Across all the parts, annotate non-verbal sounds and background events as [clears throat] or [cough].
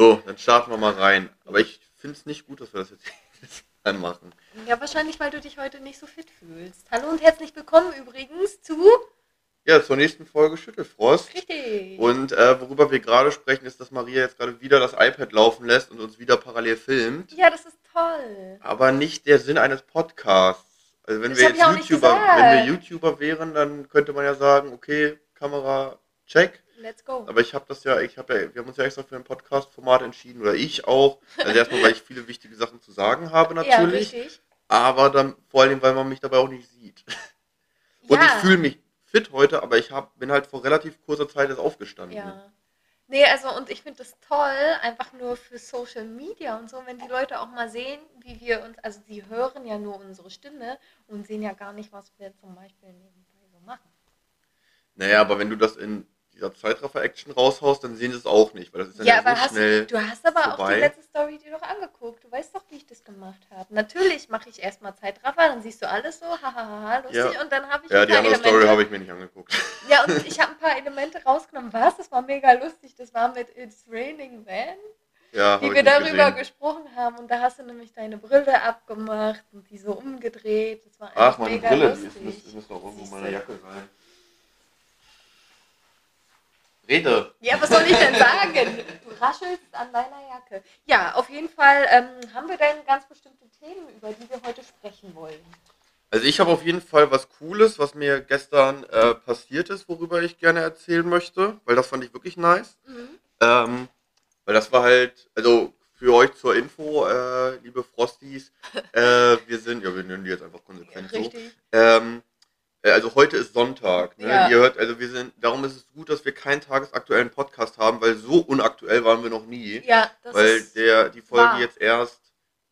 So, dann starten wir mal rein. Aber ich finde es nicht gut, dass wir das jetzt [laughs] machen. Ja, wahrscheinlich, weil du dich heute nicht so fit fühlst. Hallo und herzlich willkommen übrigens zu. Ja, zur nächsten Folge Schüttelfrost. Richtig. Und äh, worüber wir gerade sprechen, ist, dass Maria jetzt gerade wieder das iPad laufen lässt und uns wieder parallel filmt. Ja, das ist toll. Aber nicht der Sinn eines Podcasts. Also wenn Das wir jetzt YouTuber, wenn wir YouTuber wären, dann könnte man ja sagen, okay, Kamera, check. Let's go. Aber ich habe das ja, ich habe ja, wir haben uns ja extra für ein Podcast-Format entschieden oder ich auch. Also erstmal, weil ich viele wichtige Sachen zu sagen habe ja, natürlich, richtig. aber dann vor allem, weil man mich dabei auch nicht sieht. Und ja. ich fühle mich fit heute, aber ich hab, bin halt vor relativ kurzer Zeit erst aufgestanden. Ja. Nee, also und ich finde das toll, einfach nur für Social Media und so, wenn die Leute auch mal sehen, wie wir uns, also sie hören ja nur unsere Stimme und sehen ja gar nicht, was wir zum Beispiel nebenbei so machen. Naja, aber wenn du das in dieser Zeitraffer-Action raushaust, dann sehen sie es auch nicht, weil das ist dann Ja, ja, aber so hast, schnell. du hast aber auch vorbei. die letzte Story dir doch angeguckt. Du weißt doch, wie ich das gemacht habe. Natürlich mache ich erstmal Zeitraffer, dann siehst du alles so, hahaha, lustig, Ja. und dann habe ich Ja, die andere Elemente. Story habe ich mir nicht angeguckt. Ja, und ich habe ein paar Elemente rausgenommen. Was? Das war mega lustig. Das war mit It's Raining Man, Ja, wie wir darüber gesehen. gesprochen haben. Und da hast du nämlich deine Brille abgemacht und die so umgedreht. Das war Ach, meine mega Brille, die lustig. ist, müsste, müsste auch irgendwo in meiner Jacke sein. Rede. Ja, was soll ich denn sagen? Du raschelst an deiner Jacke. Ja, auf jeden Fall ähm, haben wir dann ganz bestimmte Themen, über die wir heute sprechen wollen. Also ich habe auf jeden Fall was Cooles, was mir gestern äh, passiert ist, worüber ich gerne erzählen möchte, weil das fand ich wirklich nice. Mhm. Ähm, weil das war halt, also für euch zur Info, äh, liebe Frosties, äh, wir sind, ja wir nennen die jetzt einfach konsequent so. Richtig. Ähm, äh, also heute ist Sonntag. Ne? Ja. Ihr hört, also wir sind, darum ist es gut, dass wir keinen tagesaktuellen Podcast haben, weil so unaktuell waren wir noch nie. Ja, das weil ist. der, die Folge wahr. jetzt erst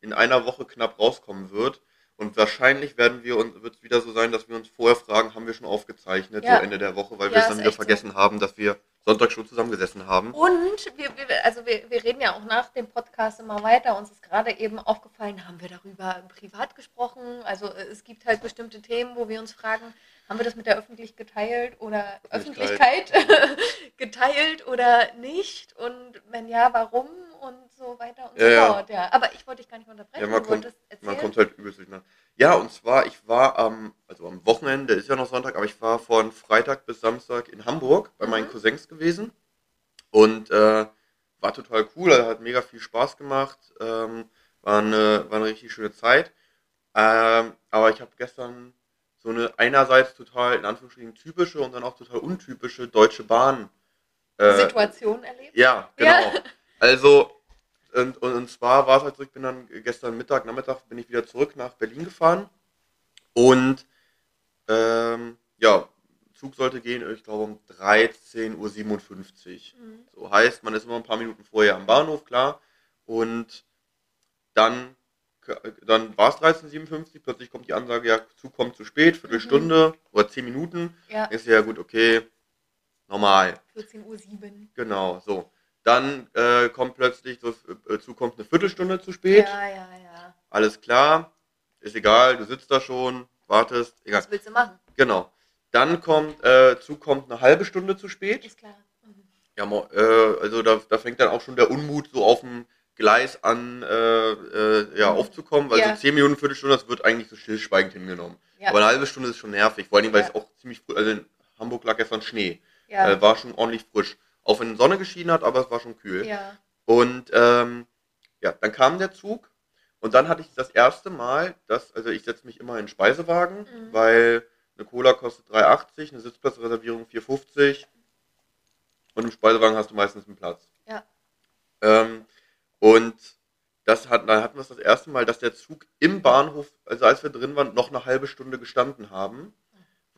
in einer Woche knapp rauskommen wird. Und wahrscheinlich werden wir uns, wird es wieder so sein, dass wir uns vorher fragen, haben wir schon aufgezeichnet, Ja. so Ende der Woche, weil Ja, wir es dann wieder echt so. vergessen haben, dass wir Sonntag schon zusammengesessen haben. Und wir, wir, also wir, wir reden ja auch nach dem Podcast immer weiter. Uns ist gerade eben aufgefallen, haben wir darüber privat gesprochen? Also äh, es gibt halt bestimmte Themen, wo wir uns fragen, haben wir das mit der Öffentlichkeit geteilt oder Öffentlichkeit. Öffentlichkeit [laughs] geteilt oder nicht? Und wenn ja, warum? So weiter und Ja, so ja. fort. Ja. Aber ich wollte dich gar nicht unterbrechen. Ja, man kommt-. Man kommt halt übelst durcheinander. Ja, und zwar, ich war am, also am Wochenende, ist ja noch Sonntag, aber ich war von Freitag bis Samstag in Hamburg bei meinen Mhm. Cousins gewesen. Und äh, war total cool, also hat mega viel Spaß gemacht. Ähm, war, eine, war eine richtig schöne Zeit. Ähm, aber ich habe gestern so eine einerseits total, in Anführungsstrichen, typische und dann auch total untypische Deutsche Bahn. Äh, Situation erlebt. ja, Ja. genau. Also, und, und, und zwar war es halt so, ich bin dann gestern Mittag, Nachmittag bin ich wieder zurück nach Berlin gefahren. Und ähm, ja, Zug sollte gehen, ich glaube um 13.57 Uhr. Mhm. So heißt, man ist immer ein paar Minuten vorher am Bahnhof, klar. Und dann, dann war es 13.57 Uhr, plötzlich kommt die Ansage, ja, Zug kommt zu spät, Viertelstunde oder 10 Minuten. Ja, Ist ja gut, okay, normal. 14.07 Uhr. Genau, so. Dann äh, kommt plötzlich, so, äh, Zug kommt eine Viertelstunde zu spät. Ja, ja, ja. Alles klar, ist egal, du sitzt da schon, wartest, egal. Was willst du machen? Genau. Dann kommt, äh, Zug kommt eine halbe Stunde zu spät. Ist klar. Mhm. Ja, äh, also da, da fängt dann auch schon der Unmut so auf dem Gleis an, äh, äh, ja, aufzukommen, weil Ja. so 10 Minuten, Viertelstunde, das wird eigentlich so stillschweigend hingenommen. Ja. Aber eine halbe Stunde ist schon nervig, vor allem, weil Ja. es auch ziemlich früh, also in Hamburg lag gestern Schnee, ja. äh, war schon ordentlich frisch. Auch wenn Sonne geschienen hat, aber es war schon kühl. ja. Und ähm, ja, dann kam der Zug und dann hatte ich das erste Mal, dass, also ich setze mich immer in den Speisewagen, Mhm. weil eine Cola kostet 3,80, eine Sitzplatzreservierung 4,50 und im Speisewagen hast du meistens einen Platz. Ja. Ähm, und das hat, dann hatten wir es das erste Mal, dass der Zug im Bahnhof, also als wir drin waren, noch eine halbe Stunde gestanden haben,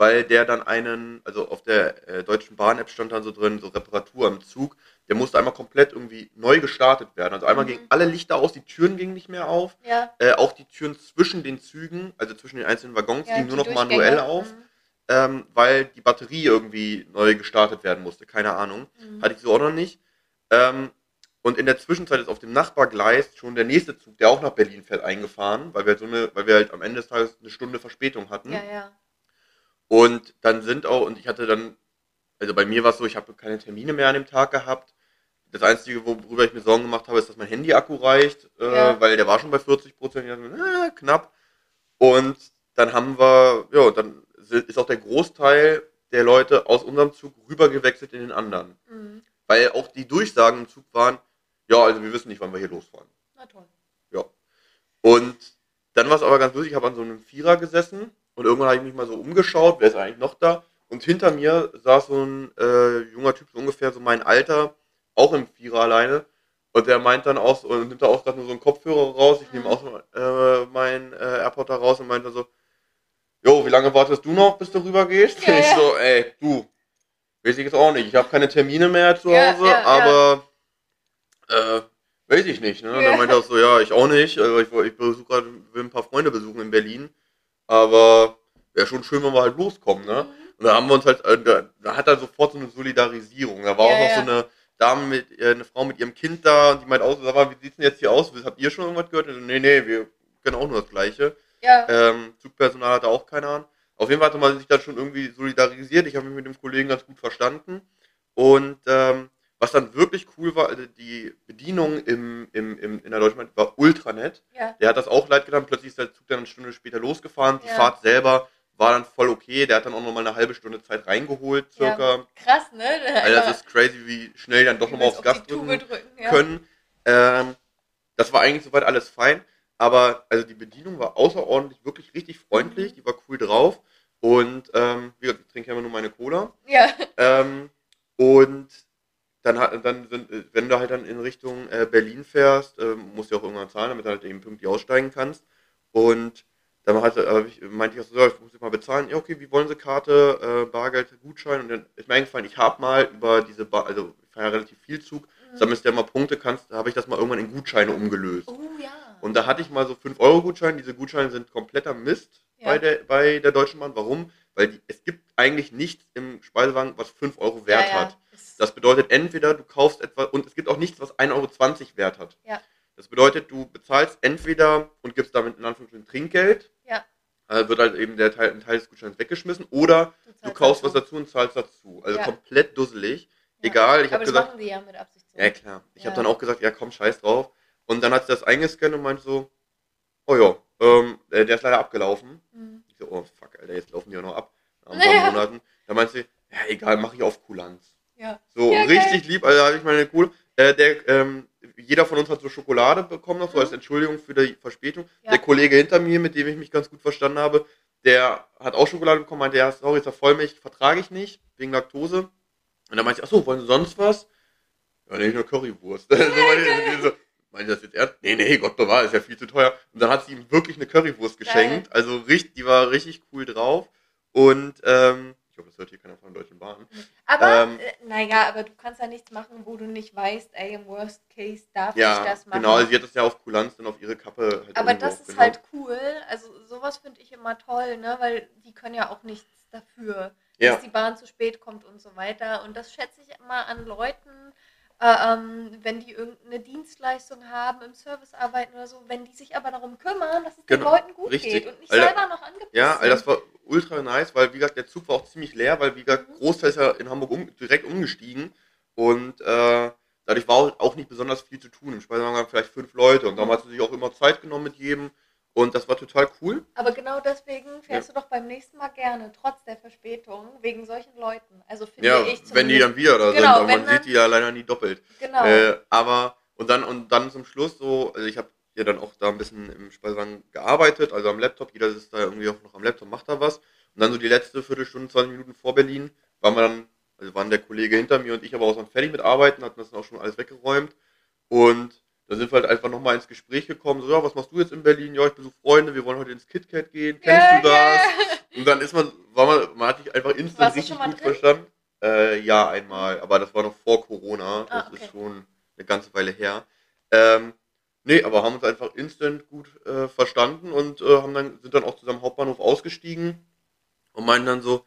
weil der dann einen, also auf der äh, Deutschen Bahn-App stand dann so drin, so Reparatur im Zug, der musste einmal komplett irgendwie neu gestartet werden. Also einmal Mhm. gingen alle Lichter aus, die Türen gingen nicht mehr auf, Ja. äh, auch die Türen zwischen den Zügen, also zwischen den einzelnen Waggons, ja gingen nur noch Durchgänge. manuell auf, Mhm. ähm, weil die Batterie irgendwie neu gestartet werden musste. Keine Ahnung. Mhm. Hatte ich so auch noch nicht. Ähm, und in der Zwischenzeit ist auf dem Nachbargleis schon der nächste Zug, der auch nach Berlin fährt, eingefahren, weil wir halt so eine, weil wir halt am Ende des Tages eine Stunde Verspätung hatten. Ja, ja. Und dann sind auch, und ich hatte dann, also bei mir war es so, ich habe keine Termine mehr an dem Tag gehabt. Das Einzige, worüber ich mir Sorgen gemacht habe, ist, dass mein Handy-Akku reicht, äh, Ja. weil der war schon bei 40 Prozent, äh, knapp. Und dann haben wir, ja, dann ist auch der Großteil der Leute aus unserem Zug rübergewechselt in den anderen. Mhm. Weil auch die Durchsagen im Zug waren, ja, also wir wissen nicht, wann wir hier losfahren. Na toll. Ja. Und dann war es aber ganz lustig, ich habe an so einem Vierer gesessen und irgendwann habe ich mich mal so umgeschaut, wer ist eigentlich noch da? Und hinter mir saß so ein äh, junger Typ, so ungefähr so mein Alter, auch im Vierer alleine. Und der meint dann auch, so- und nimmt da auch gerade nur so einen Kopfhörer raus. Ich nehme Mhm. auch äh, meinen äh, AirPod da raus und meint dann so, Jo, wie lange wartest du noch, bis du rüber gehst? Ja, [laughs] ich ja. so, ey, du, weiß ich jetzt auch nicht. Ich habe keine Termine mehr zu Hause, ja, aber äh, weiß ich nicht. Ne? Ja. Dann meinte er auch so, ja, ich auch nicht. Also ich, ich besuche gerade, will ein paar Freunde besuchen in Berlin. Aber wäre schon schön, wenn wir halt loskommen, ne? Mhm. Und da haben wir uns halt, äh, da, da hat er sofort so eine Solidarisierung. Da war Ja, auch noch ja. so eine Dame mit, äh, eine Frau mit ihrem Kind da und die meint auch so, sag mal, wie sieht's denn jetzt hier aus? Habt ihr schon irgendwas gehört? Und so, nee, nee, wir können auch nur das Gleiche. Ja. Ähm, Zugpersonal hatte auch keine Ahnung. Auf jeden Fall hatte man sich dann schon irgendwie solidarisiert. Ich habe mich mit dem Kollegen ganz gut verstanden. Und ähm, was dann wirklich cool war, also die Bedienung im, im, im, in der Deutschen Bahn war ultra nett. ja. Der hat das auch leid getan. Plötzlich ist der Zug dann eine Stunde später losgefahren. Die Ja. Fahrt selber war dann voll okay. Der hat dann auch nochmal eine halbe Stunde Zeit reingeholt, circa. Krass, ne? Also das ist crazy, wie schnell dann doch nochmal aufs Gas die Tube drücken drücken. Ja. können. Ähm, das war eigentlich soweit alles fein. Aber also die Bedienung war außerordentlich, wirklich richtig freundlich. Mhm. Die war cool drauf. Und ähm, wie gesagt, ich trinke ja immer nur meine Cola. Ja. Ähm, und dann, hat, dann sind, äh, wenn du halt dann in Richtung äh, Berlin fährst, ähm, musst du auch irgendwann zahlen, damit du halt eben pünktlich aussteigen kannst. Und dann hat, äh, ich, meinte ich auch so, ja, ich muss jetzt mal bezahlen. Ja, okay, wie wollen Sie Karte, äh, Bargeld, Gutschein? Und dann ist mir eingefallen, ich habe mal über diese, ba also ich fahre ja relativ viel Zug, sammelst ja mal Punkte, kannst, habe ich das mal irgendwann in Gutscheine umgelöst. Oh ja. Und da hatte ich mal so 5-Euro-Gutscheine. Diese Gutscheine sind kompletter Mist Ja. bei, der, bei der Deutschen Bahn. Warum? Weil die, es gibt eigentlich nichts im Speisewagen, was 5 Euro Wert ja, ja. hat. Das bedeutet entweder du kaufst etwas und es gibt auch nichts, was 1,20 Euro Wert hat. Ja. Das bedeutet, du bezahlst entweder und gibst damit in Anführungsstrichen Trinkgeld. Ja. Äh, wird halt eben der Teil, ein Teil des Gutscheins weggeschmissen. Oder du zahlst kaufst was dazu. dazu und zahlst dazu. Also Ja. komplett dusselig. Ja. Egal, ich Aber habe das gesagt, machen die ja mit Absicht so. ja, klar. Ich Ja. habe dann auch gesagt, ja, komm, scheiß drauf. Und dann hat sie das eingescannt und meinte so, oh ja, ähm, äh, der ist leider abgelaufen. Mhm. Ich so, oh fuck, Alter, jetzt laufen die auch noch ab. Nach ein [laughs] paar Ja. Monaten. Dann meinte sie, ja, egal, mache ich auf Kulanz. Ja. So, Ja, richtig lieb, also habe ich meine cool. Äh, der, ähm, jeder von uns hat so Schokolade bekommen, noch so Mhm. als Entschuldigung für die Verspätung. Ja. Der Kollege hinter mir, mit dem ich mich ganz gut verstanden habe, der hat auch Schokolade bekommen, meinte, ja, sorry, ist ja Vollmilch, vertrage ich nicht, wegen Laktose. Und dann meinte ich, achso, wollen Sie sonst was? Ja, nee, nur Currywurst. [laughs] so, meinte ich so, meinte das jetzt ernst? Nee, nee, Gott bewahre, ist ja viel zu teuer. Und dann hat sie ihm wirklich eine Currywurst geschenkt. Also richtig, die war richtig cool drauf. Und ähm, ich hoffe, das hört hier keiner von der Deutschen Bahn. Aber, Ähm, äh, naja, aber du kannst ja nichts machen, wo du nicht weißt, ey, im Worst Case darf ich Ja, das machen. genau, sie hat das ja auf Kulanz dann auf ihre Kappe halt aber das ist halt cool. Also sowas finde ich immer toll, ne? Weil die können ja auch nichts dafür, Ja. dass die Bahn zu spät kommt und so weiter. Und das schätze ich immer an Leuten, äh, ähm, wenn die irgendeine Dienstleistung haben, im Service arbeiten oder so, wenn die sich aber darum kümmern, dass es den Genau, Leuten gut richtig. geht und nicht Alter, selber noch angepisst Ja, also das war ultra nice, weil wie gesagt, der Zug war auch ziemlich leer, weil wie gesagt, Mhm. Großteil ist ja in Hamburg um, direkt umgestiegen und äh, dadurch war auch nicht besonders viel zu tun. Im Speisewagen waren vielleicht fünf Leute und Mhm. darum hat sie sich auch immer Zeit genommen mit jedem und das war total cool. Aber genau deswegen fährst du doch beim nächsten Mal gerne, trotz der Verspätung, wegen solchen Leuten. Also finde Ja, ich wenn die dann wieder da Genau, sind, aber man dann- sieht die ja leider nie doppelt. Genau. Äh, aber und dann und dann zum Schluss so, also ich habe ja dann auch da ein bisschen im Speisewagen gearbeitet, also am Laptop, jeder ist da irgendwie auch noch am Laptop, macht da was. Und dann so die letzte Viertelstunde, 20 Minuten vor Berlin, waren wir dann, also waren der Kollege hinter mir und ich aber auch schon fertig mit Arbeiten, hatten das dann auch schon alles weggeräumt. Und da sind wir halt einfach nochmal ins Gespräch gekommen, so, ja, was machst du jetzt in Berlin? Ja, ich besuche Freunde, wir wollen heute ins KitKat gehen, kennst Ja, du das? ja. Und dann ist man, war man, man hat sich einfach instant Warst richtig gut drin? verstanden. Äh, ja, einmal, aber das war noch vor Corona. Das Ah, okay. ist schon eine ganze Weile her. Ähm, nee, aber haben uns einfach instant gut äh, verstanden und äh, haben dann, sind dann auch zusammen am Hauptbahnhof ausgestiegen und meinen dann so,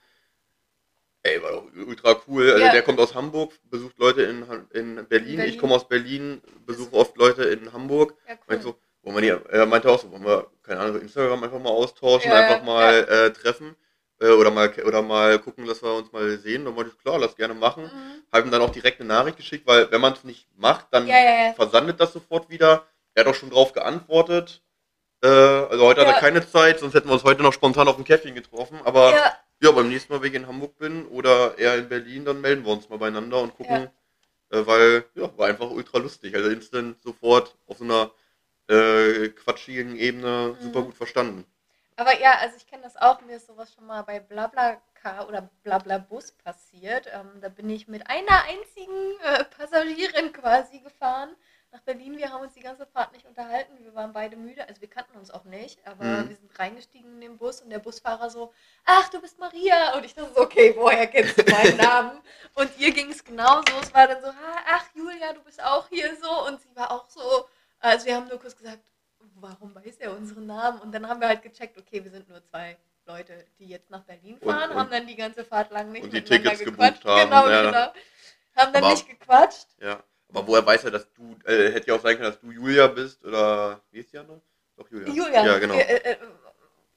ey, war doch ultra cool. Also Ja. der kommt aus Hamburg, besucht Leute in, in Berlin. Berlin. Ich komme aus Berlin, besuche oft Leute in Hamburg. Ja, cool. So, wollen wir die, er meinte auch so, wollen wir, keine Ahnung, Instagram einfach mal austauschen, Ja, einfach mal Äh, treffen. äh, oder, mal, oder mal gucken, dass wir uns mal sehen. Dann meinte ich, klar, lass gerne machen. Mhm. Habe ihm dann auch direkt eine Nachricht geschickt, weil wenn man es nicht macht, dann Ja, ja, ja. versandet das sofort wieder. Er hat auch schon drauf geantwortet. Äh, also heute hat Ja. er keine Zeit, sonst hätten wir uns heute noch spontan auf ein Käffchen getroffen. Aber ja. Ja, beim nächsten Mal, wenn ich in Hamburg bin oder er in Berlin, dann melden wir uns mal beieinander und gucken, äh, weil ja, war einfach ultra lustig. Also instant sofort auf so einer äh, quatschigen Ebene super Mhm. gut verstanden. aber ja, also ich kenne das auch. Mir ist sowas schon mal bei BlaBlaCar oder BlaBlaBus passiert. Ähm, da bin ich mit einer einzigen äh, Passagierin quasi gefahren nach Berlin. Wir haben uns die ganze Fahrt nicht unterhalten. Wir waren beide müde. Also wir kannten uns auch nicht, aber Mhm. wir sind reingestiegen in den Bus und der Busfahrer so, ach, du bist Maria. Und ich dachte so, okay, woher kennst du meinen Namen? Und ihr ging es genauso. Es war dann so, "Ah, ach, Julia, du bist auch hier so. Und sie war auch so, also wir haben nur kurz gesagt, warum weiß er unseren Namen? Und dann haben wir halt gecheckt, okay, wir sind nur zwei Leute, die jetzt nach Berlin Und- fahren, und- haben dann die ganze Fahrt lang nicht und die miteinander Tickets gequatscht. gebucht haben, Genau, ja. genau. Haben dann Aber- nicht gequatscht. Ja. Aber woher weiß er, dass du, äh, hätte ja auch sein können, dass du Julia bist oder wie ist die andere? Doch, Julia. Julia, Ja, genau. äh, äh,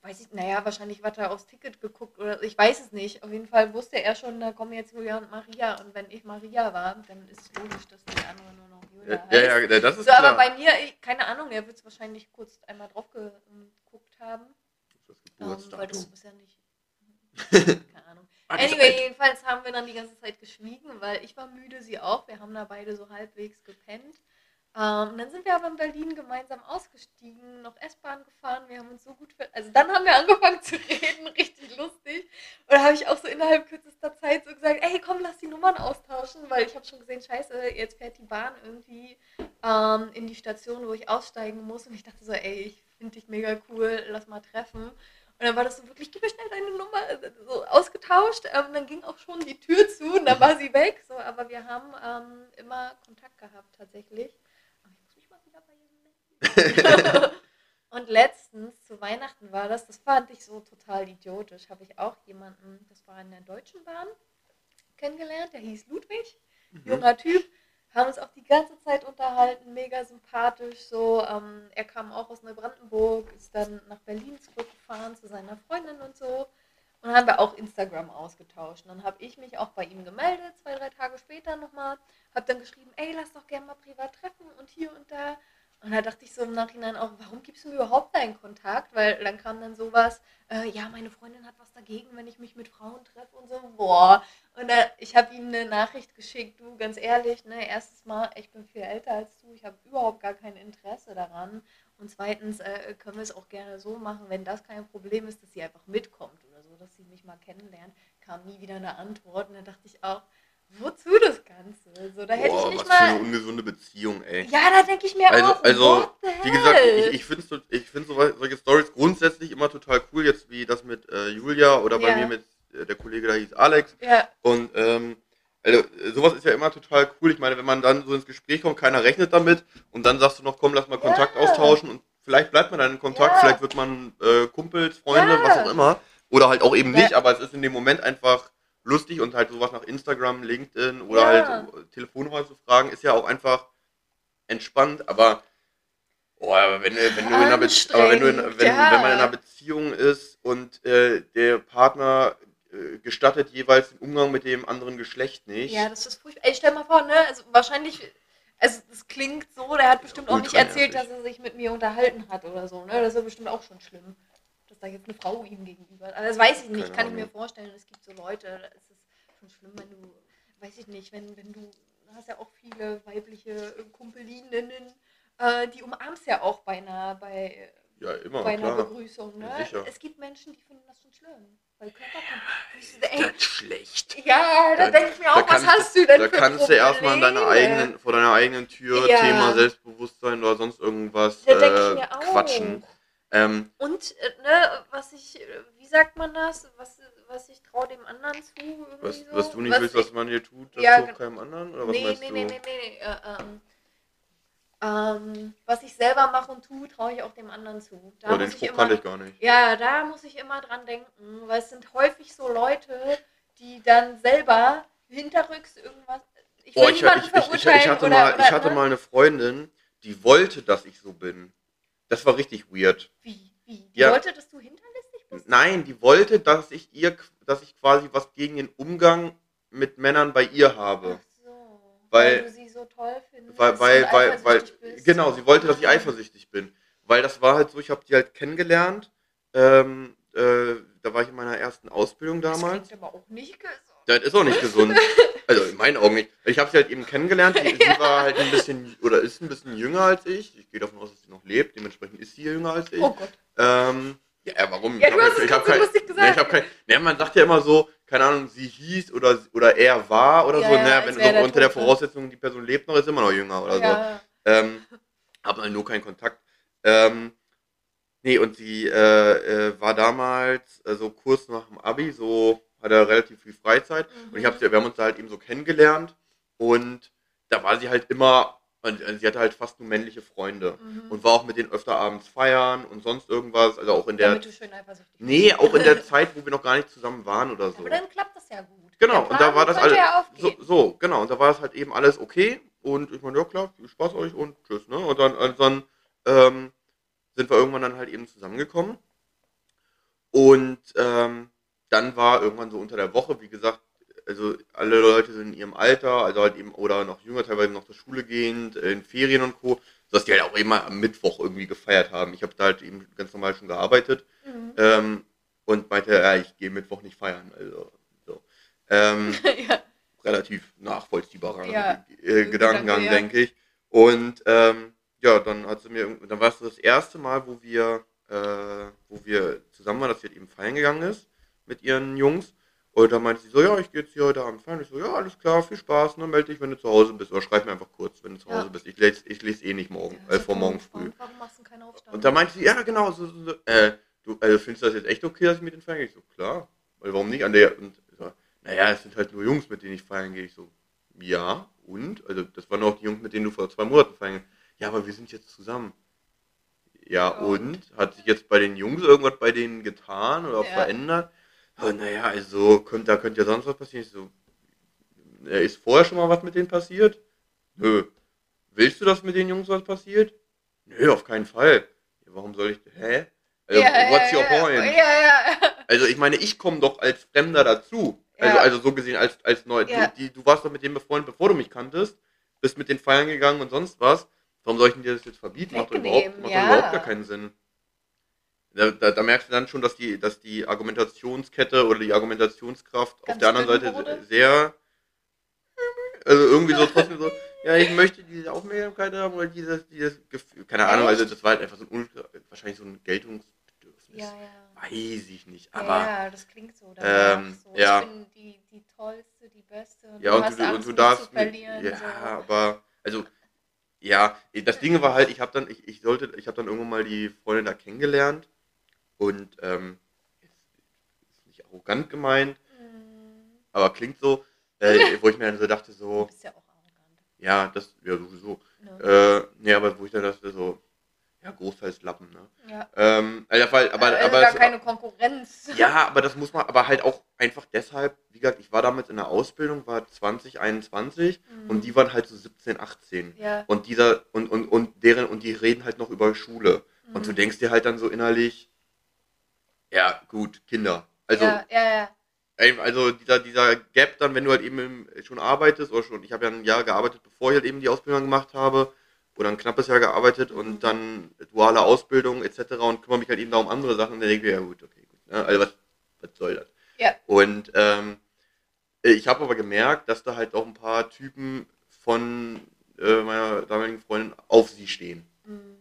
weiß ich, naja, wahrscheinlich hat er aufs Ticket geguckt oder ich weiß es nicht. Auf jeden Fall wusste er schon, da kommen jetzt Julia und Maria. Und wenn ich Maria war, dann ist es logisch, dass die andere nur noch Julia Ja, heißt. ja, ja, das ist So, klar. aber bei mir, keine Ahnung, er wird es wahrscheinlich kurz einmal drauf geguckt haben. das Ähm, weil das ist ja nicht. [laughs] Keine Ahnung. Anyway, jedenfalls haben wir dann die ganze Zeit geschwiegen, weil ich war müde, sie auch. Wir haben da beide so halbwegs gepennt. Ähm, dann sind wir aber in Berlin gemeinsam ausgestiegen, noch S-Bahn gefahren. Wir haben uns so gut ver Also dann haben wir angefangen zu reden, [laughs] richtig lustig. Und da habe ich auch so innerhalb kürzester Zeit so gesagt, ey komm, lass die Nummern austauschen, weil ich habe schon gesehen, scheiße, jetzt fährt die Bahn irgendwie ähm, in die Station, wo ich aussteigen muss. Und ich dachte so, ey, ich finde dich mega cool, lass mal treffen. Und dann war das so wirklich, gib mir schnell deine Nummer, so ausgetauscht. Ähm, dann ging auch schon die Tür zu und dann war sie weg. So, aber wir haben ähm, immer Kontakt gehabt tatsächlich. Aber ich muss mich mal wieder bei ihr melden. [laughs] und letztens, zu Weihnachten war das, das fand ich so total idiotisch, habe ich auch jemanden, das war in der Deutschen Bahn, kennengelernt, der hieß Ludwig, Mhm. junger Typ, haben uns auch die ganze Zeit unterhalten, mega sympathisch. So, ähm, er kam auch aus Neubrandenburg, ist dann nach Berlin zurückgefahren zu seiner Freundin und so. Und haben wir auch Instagram ausgetauscht. Und dann habe ich mich auch bei ihm gemeldet, zwei, drei Tage später nochmal. Habe dann geschrieben, ey, lass doch gerne mal privat treffen und hier und da. Und da dachte ich so im Nachhinein auch, warum gibst du mir überhaupt deinen Kontakt? Weil dann kam dann sowas, äh, ja, meine Freundin hat was dagegen, wenn ich mich mit Frauen treffe und so, boah. Und da, ich habe ihm eine Nachricht geschickt, du, ganz ehrlich, ne, erstes Mal, ich bin viel älter als du, ich habe überhaupt gar kein Interesse daran. Und zweitens äh, können wir es auch gerne so machen, wenn das kein Problem ist, dass sie einfach mitkommt oder so, dass sie mich mal kennenlernt. Kam nie wieder eine Antwort und da dachte ich auch, wozu das Ganze? So, da hätte Boah, ich nicht was für eine mal. ungesunde Beziehung, ey. Ja, da denke ich mir Also, auch, also wie gesagt, ich, ich finde so, ich find so, solche Stories grundsätzlich immer total cool, jetzt wie das mit äh, Julia oder bei Ja. mir mit äh, der Kollege da hieß Alex. ja, Und ähm, also, sowas ist ja immer total cool. Ich meine, wenn man dann so ins Gespräch kommt, keiner rechnet damit und dann sagst du noch, komm, lass mal Kontakt Ja. austauschen und vielleicht bleibt man dann in Kontakt, Ja. vielleicht wird man äh, Kumpels, Freunde, was auch immer. Oder halt auch eben nicht, aber es ist in dem Moment einfach lustig und halt sowas nach Instagram, LinkedIn oder Ja. halt so Telefonnummer zu fragen, ist ja auch einfach entspannt, aber oh, aber wenn, wenn du in einer Be aber wenn, du in, wenn, ja. wenn man in einer Beziehung ist und äh, der Partner äh, gestattet jeweils den Umgang mit dem anderen Geschlecht nicht. ja, das ist furchtbar. Ey, stell mal vor, ne, also wahrscheinlich, also das klingt so, der hat bestimmt auch nicht erzählt, nervig. dass er sich mit mir unterhalten hat oder so, ne, das ist ja bestimmt auch schon schlimm, dass da jetzt eine Frau ihm gegenüber, also das weiß ich nicht, Keine kann ich mir Ahnung. vorstellen, es gibt so Leute, da ist es schon schlimm, wenn du, weiß ich nicht, wenn, wenn du, du hast ja auch viele weibliche äh, Kumpelininnen, äh, die umarmst ja auch bei einer, bei, Ja, immer, bei einer klar. Begrüßung, ne? Ja, es gibt Menschen, die finden das schon schlimm, weil Körperkontakt, ey, Ganz schlecht. ja, da, Da- denke ich mir da auch, was hast du denn Da für kannst du erstmal an deiner eigenen, vor deiner eigenen Tür Ja. Thema Selbstbewusstsein oder sonst irgendwas Da äh, quatschen. Ähm, Und, äh, ne, was ich, äh, wie sagt man das? Was, was ich traue dem anderen zu? Irgendwie was, so? was du nicht willst, was man dir tut, das Ja, tut keinem anderen? Oder was nee, meinst nee, du? nee, nee, nee, nee, äh, ähm, ähm, was ich selber mache und tue, traue ich auch dem anderen zu. Da oh, den Spruch immer, kannte ich gar nicht. Ja, da muss ich immer dran denken, weil es sind häufig so Leute, die dann selber hinterrücks irgendwas. Ich Oh, ich, ich, ich, hatte oder, mal, oder, ich hatte ne? mal eine Freundin, die wollte, dass ich so bin. Das war richtig weird. Wie? Wie? Die Ja. wollte, dass du hinterlistig Nein, die wollte, dass ich ihr, dass ich quasi was gegen den Umgang mit Männern bei ihr habe. Ach so. Weil- du sie so toll findest. Weil, weil, weil, weil, bist. genau, sie wollte, dass ich eifersüchtig bin. Weil das war halt so, ich habe die halt kennengelernt. Ähm, äh, da war ich in meiner ersten Ausbildung Das damals. klingt aber auch nicht gesund. Das ist auch nicht gesund. [laughs] Also in meinen Augen nicht. Ich habe sie halt eben kennengelernt. Die, Sie war halt ein bisschen, oder ist ein bisschen jünger als ich. Ich gehe davon aus, dass sie noch lebt. Dementsprechend ist sie jünger als ich. Oh Gott. Ähm, ja, warum? Ja, Ich du hab so kein. Nee, ich hab kein, nee, man sagt ja immer so, keine Ahnung, sie hieß oder, oder er war oder Ja, so. ja, naja, als wenn so der unter der ne? Voraussetzung, die Person lebt noch, ist immer noch jünger oder so. Ja. Ähm, haben halt nur keinen Kontakt. Ähm, nee, und sie äh, äh, war damals äh, so kurz nach dem Abi, so hat er relativ viel Freizeit. Und ich hab sie, wir haben uns da halt eben so kennengelernt. Und da war sie halt immer, und äh, sie hatte halt fast nur männliche Freunde. Mhm. Und war auch mit denen öfter abends feiern und sonst irgendwas. Also auch in der. Damit du schön eifersüchtig. Nee, auch in der Zeit, wo wir noch gar nicht zusammen waren oder so. Aber dann klappt das ja gut. Genau, und da war das alles. Ja So, so, genau, und da war das halt eben alles okay. Und ich meine, ja klar, viel Spaß euch und tschüss, ne? Und dann, und dann ähm, sind wir irgendwann dann halt eben zusammengekommen. Und ähm, dann war irgendwann so unter der Woche, wie gesagt, also alle Leute sind in ihrem Alter, also halt eben, oder noch jünger, teilweise noch zur Schule gehend, in Ferien und Co., sodass die halt auch immer am Mittwoch irgendwie gefeiert haben. Ich habe da halt eben ganz normal schon gearbeitet Mhm. ähm, und meinte, ja, ich gehe Mittwoch nicht feiern. Also, so. Ähm, [laughs] ja. relativ nachvollziehbarer Ja, äh, Gedankengang, Gedanke, ja. denke ich. Und ähm, ja, dann hat sie mir, dann war es das erste Mal, wo wir, äh, wo wir zusammen waren, dass sie halt eben feiern gegangen ist mit ihren Jungs. Und dann meinte sie so, ja, ich gehe jetzt hier heute Abend feiern. Ich so, ja, alles klar, viel Spaß, ne, melde dich, wenn du zu Hause bist. Oder schreib mir einfach kurz, wenn du zu Ja. Hause bist. Ich lese ich lese eh nicht morgen, Ja, äh, vor morgen früh. Und warum machst du keinen Aufstand? Und da meinte sie, ja, genau, so, so, so, äh, du, also findest du das jetzt echt okay, dass ich mit den feiern gehe? Ich so, klar. Weil warum nicht? An der, und so, naja, es sind halt nur Jungs, mit denen ich feiern gehe. Ich so, ja, und? Also, das waren auch die Jungs, mit denen du vor zwei Monaten feiern gehst. Ja, aber wir sind jetzt zusammen. Ja, Ja. und? Hat sich jetzt bei den Jungs irgendwas bei denen getan oder Ja. verändert? Oh, naja, also, könnt, da könnte ja sonst was passieren. Ich so, äh, ist vorher schon mal was mit denen passiert? Nö. Willst du, dass mit den Jungs was passiert? Nö, auf keinen Fall. Ja, warum soll ich. Hä? Also, ja, what's ja, your ja. point? Ja, ja. Also, ich meine, ich komme doch als Fremder dazu. Also, Ja. also so gesehen, als, als neu. Ja. Du, die, du warst doch mit denen befreundet, bevor du mich kanntest. Bist mit den Feiern gegangen und sonst was. Warum soll ich denn dir das jetzt verbieten? Macht doch überhaupt, Wegnehmen, macht ja. doch überhaupt gar keinen Sinn. Da, da, da merkst du dann schon, dass die, dass die Argumentationskette oder die Argumentationskraft auf Ganz der anderen Seite wurde. sehr. Also irgendwie so trotzdem so, ja, ich möchte diese Aufmerksamkeit haben oder dieses, dieses Gefühl. Keine Ahnung, also das war halt einfach so ein, wahrscheinlich so ein Geltungsbedürfnis. Ja, ja. Weiß ich nicht, Ja, aber. ja, das klingt so. Ähm, so. ja. Ich bin die, die tollste, die beste. Und Ja, du und hast du, und Angst, du mich darfst. zu verlieren. ja, so. aber. Also. Ja, das Ding war halt, ich habe dann, ich, ich sollte, ich habe dann irgendwann mal die Freundin da kennengelernt und ähm, ist, nicht arrogant gemeint, Mm, aber klingt so, äh, [laughs] wo ich mir dann so dachte, Du so, bist ja auch arrogant. ja, das, ja, sowieso. Ne? Äh, nee, aber wo ich dann dachte, so, ja, großteils Lappen, ne? ja. Ähm, also, weil, aber, also aber gar das, keine Konkurrenz. [laughs] ja, aber das muss man, aber halt auch einfach deshalb, wie gesagt, ich war damals in der Ausbildung, war 2021 Mhm. und die waren halt so 17, 18. Ja. Und dieser, und, und, und deren, und die reden halt noch über Schule. Und du Mhm. denkst dir halt dann so innerlich, ja, gut, Kinder. Also, ja, ja, ja. Also dieser, dieser Gap dann, wenn du halt eben schon arbeitest, oder schon, ich habe ja ein Jahr gearbeitet, bevor ich halt eben die Ausbildung gemacht habe, oder ein knappes Jahr gearbeitet Mhm. und dann duale Ausbildung etc. und kümmere mich halt eben da um andere Sachen, dann denke ich mir, ja gut, okay, gut. Ne? Also was, was soll das? Ja. Und ähm, ich habe aber gemerkt, dass da halt auch ein paar Typen von äh, meiner damaligen Freundin auf sie stehen. Mhm.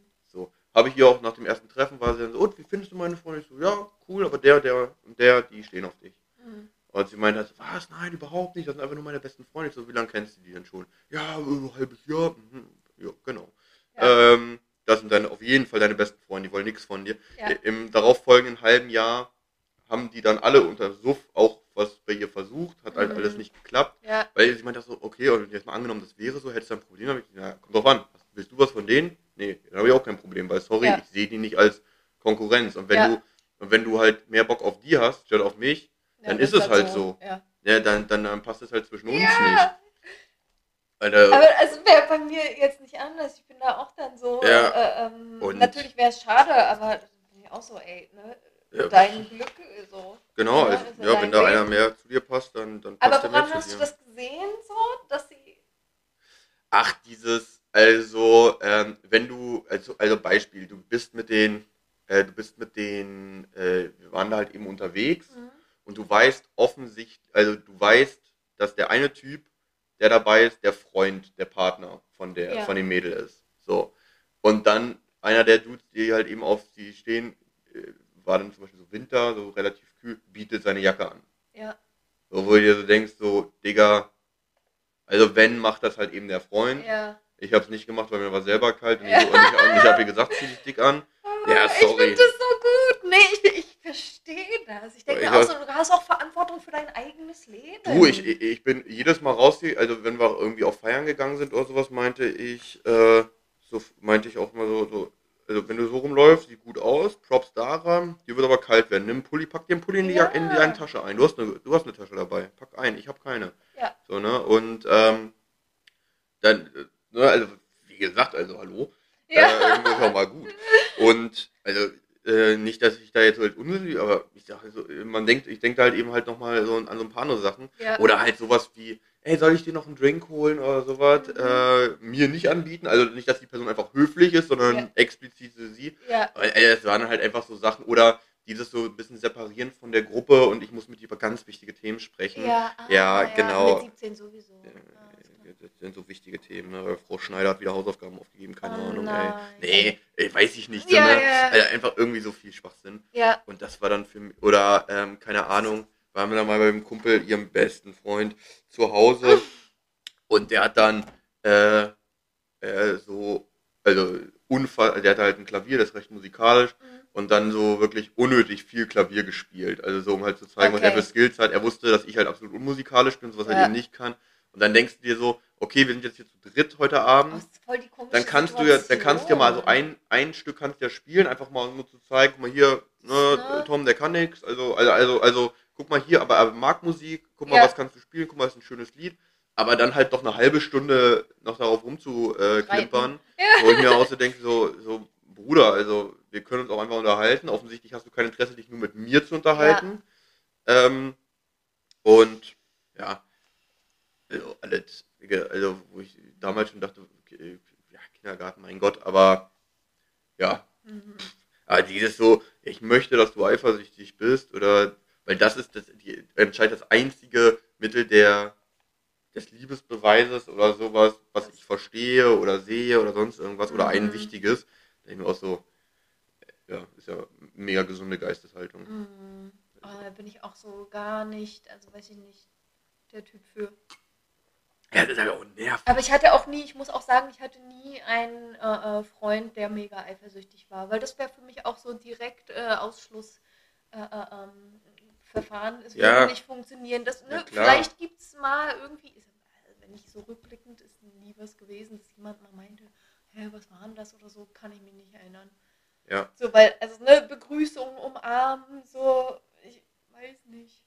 So. Habe ich ihr auch nach dem ersten Treffen war sie dann so, und wie findest du meine Freundin? Ich so, ja, cool, aber der, der und der, die stehen auf dich. Mhm. Und sie meinte, halt, was? Nein, überhaupt nicht. Das sind einfach nur meine besten Freunde. Ich so, wie lange kennst du die denn schon? Ja, ein halbes Jahr. Mhm. Ja, genau. Ja. Ähm, das sind dann auf jeden Fall deine besten Freunde. Die wollen nichts von dir. Ja. Im darauffolgenden halben Jahr haben die dann alle unter Suff auch was bei ihr versucht. Hat halt Mhm. alles nicht geklappt. Ja. Weil sie meinte so, okay, und jetzt mal angenommen, das wäre so, hättest du ein Problem damit? Ja, kommt drauf an. Willst du was von denen? Dann habe ich auch kein Problem, weil sorry, Ja. ich sehe die nicht als Konkurrenz. Und wenn Ja. du und wenn du halt mehr Bock auf die hast, statt auf mich, Ja, Dann ist es halt so. Ja. ja, dann, dann, dann passt es halt zwischen uns nicht. Alter, Aber es wäre bei mir jetzt nicht anders. Ich bin da auch dann so. Äh, ähm, Und- natürlich wäre es schade, aber bin ich auch so, ey, ne? Dein Glück so. Genau, Ja, also, ist ja ja, wenn da Ding. einer mehr zu dir passt, dann, dann passt Aber woran hast du das gesehen, so, dass sie. Ach, dieses, also, ähm, wenn du, also, also Beispiel, du bist mit den, äh, du bist mit den, äh, wir waren da halt eben unterwegs Mhm. und du weißt offensichtlich, also du weißt, dass der eine Typ, der dabei ist, der Freund, der Partner von der, Ja. von dem Mädel ist. So. Und dann einer der Dudes, die halt eben auf sie stehen, äh, war dann zum Beispiel so Winter, so relativ kühl, bietet seine Jacke an. Ja. So, wo du dir so denkst, so, Digga, also wenn, macht das halt eben der Freund. Ja. Ich habe es nicht gemacht, weil mir war selber kalt und ich, Ja. und ich, ich habe ihr gesagt, zieh dich dick an. Ja, Ich sorry. finde das so gut. Nee, ich, ich verstehe das. Ich denke Ich auch so, du hast auch Verantwortung für dein eigenes Leben. Du, ich, ich ich bin jedes Mal rausgehe, also wenn wir irgendwie auf Feiern gegangen sind oder sowas, meinte ich, äh, so meinte ich auch mal so, so, also wenn du so rumläufst, sieht gut aus, Props daran, dir wird aber kalt werden. Nimm einen Pulli, pack dir einen Pulli in, die, Ja. in deine Tasche ein. Du hast eine, du hast eine Tasche dabei. Pack ein, ich habe keine. Ja. So, ne? Und ähm, dann, ne, also wie gesagt, also hallo. Ja. Äh, ist auch mal gut. Und also äh, nicht, dass ich da jetzt halt unnötig, aber ich sage so, man denkt, ich denke halt eben halt nochmal so an so ein paar andere Sachen. ja. Oder halt sowas wie, ey, soll ich dir noch einen Drink holen oder sowas? Mhm. Äh, mir nicht anbieten. Also nicht, dass die Person einfach höflich ist, sondern Ja. explizit sie. ja. Aber, ey, es waren halt einfach so Sachen. Oder dieses so ein bisschen separieren von der Gruppe und ich muss mit dir über ganz wichtige Themen sprechen. Ja, ah, Ja, genau. Mit 17 sowieso. Äh, Ah, alles klar. Das sind so wichtige Themen. Ne? Frau Schneider hat wieder Hausaufgaben aufgegeben, keine Oh Ahnung. nein. Ey. Nee, ey, weiß ich nicht. So, Ja, ne? ja. Also einfach irgendwie so viel Schwachsinn. Ja, Und das war dann für mich, oder ähm, keine Ahnung, waren wir dann mal beim Kumpel, ihrem besten Freund, zu Hause [laughs] und der hat dann äh, äh, so, also Unfall, der hatte halt ein Klavier, das ist recht musikalisch Mhm. und dann so wirklich unnötig viel Klavier gespielt. Also so, um halt zu zeigen, was Okay. er für Skills hat. Er wusste, dass ich halt absolut unmusikalisch bin, sowas Ja. halt eben nicht kann. Und dann denkst du dir so, okay, wir sind jetzt hier zu dritt heute Abend. Das ist voll die komische dann kannst du ja, dann kannst du ja mal so Situation. ein, ein Stück kannst du ja spielen, einfach mal nur zu zeigen, guck mal hier, ne, Ne? Tom, der kann nix, also, also, also, also, guck mal hier, aber er mag Musik, guck mal, Ja. was kannst du spielen, guck mal, ist ein schönes Lied, aber dann halt doch eine halbe Stunde noch darauf rumzuklimpern, äh, klimpern, wo ich mir auch so denke, so, so, Bruder, also, wir können uns auch einfach unterhalten, offensichtlich hast du kein Interesse, dich nur mit mir zu unterhalten, ähm, und, ja, also, alles, also, wo ich damals schon dachte, okay, ja, Kindergarten, mein Gott, aber ja, Mhm. aber dieses so, ich möchte, dass du eifersüchtig bist, oder weil das ist das, die, anscheinend das einzige Mittel der des Liebesbeweises oder sowas, was ich verstehe oder sehe oder sonst irgendwas oder ein Mhm. wichtiges. Da denke ich mir auch so, ja, ist ja mega gesunde Geisteshaltung. Mhm. Oh, da bin ich auch so gar nicht, also weiß ich nicht, der Typ für. Ja, das ist aber auch nervig. Aber ich hatte auch nie, ich muss auch sagen, ich hatte nie einen äh, äh, Freund, der mega eifersüchtig war, weil das wäre für mich auch so direkt äh, Ausschluss. Äh, äh, ähm, Verfahren, es Ja. würde nicht funktionieren. Das, Ja, ne, vielleicht gibt es mal irgendwie, ist, also wenn ich so rückblickend, ist nie was gewesen, dass jemand mal meinte, hä, was war denn das oder so, kann ich mich nicht erinnern. Ja. So, weil, also ne, Begrüßung, umarmen, so, ich weiß nicht.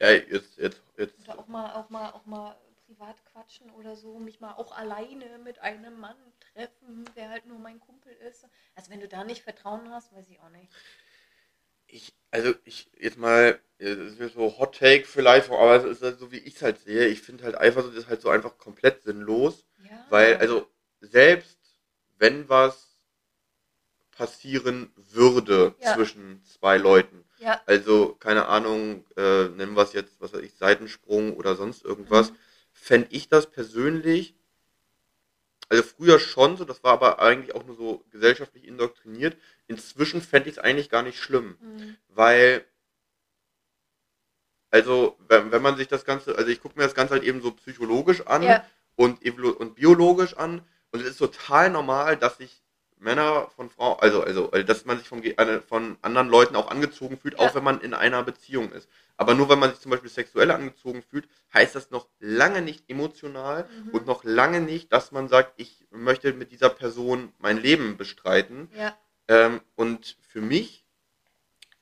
Ja, jetzt, jetzt, jetzt, Oder auch mal, auch mal, auch mal privat quatschen oder so, mich mal auch alleine mit einem Mann treffen, der halt nur mein Kumpel ist. Also wenn du da nicht Vertrauen hast, weiß ich auch nicht. ich, also ich, jetzt mal, das ist so Hot Take vielleicht, aber es ist halt so, wie ich es halt sehe. Ich finde halt Eifersucht ist halt so einfach komplett sinnlos. Ja. Weil, also, selbst wenn was passieren würde Ja. zwischen zwei Leuten, Ja. also, keine Ahnung, äh, nennen wir es jetzt, was weiß ich, Seitensprung oder sonst irgendwas, Mhm. Fände ich das persönlich, also früher schon so, das war aber eigentlich auch nur so gesellschaftlich indoktriniert. Inzwischen fände ich es eigentlich gar nicht schlimm, Mhm. weil, also, wenn, wenn man sich das Ganze, also ich gucke mir das Ganze halt eben so psychologisch an, Ja. und, und biologisch an. Und es ist total normal, dass sich Männer von Frauen, also, also, also, dass man sich vom, von anderen Leuten auch angezogen fühlt, Ja. auch wenn man in einer Beziehung ist. Aber nur wenn man sich zum Beispiel sexuell angezogen fühlt, heißt das noch lange nicht emotional Mhm. und noch lange nicht, dass man sagt, ich möchte mit dieser Person mein Leben bestreiten. Ja. Ähm, und für mich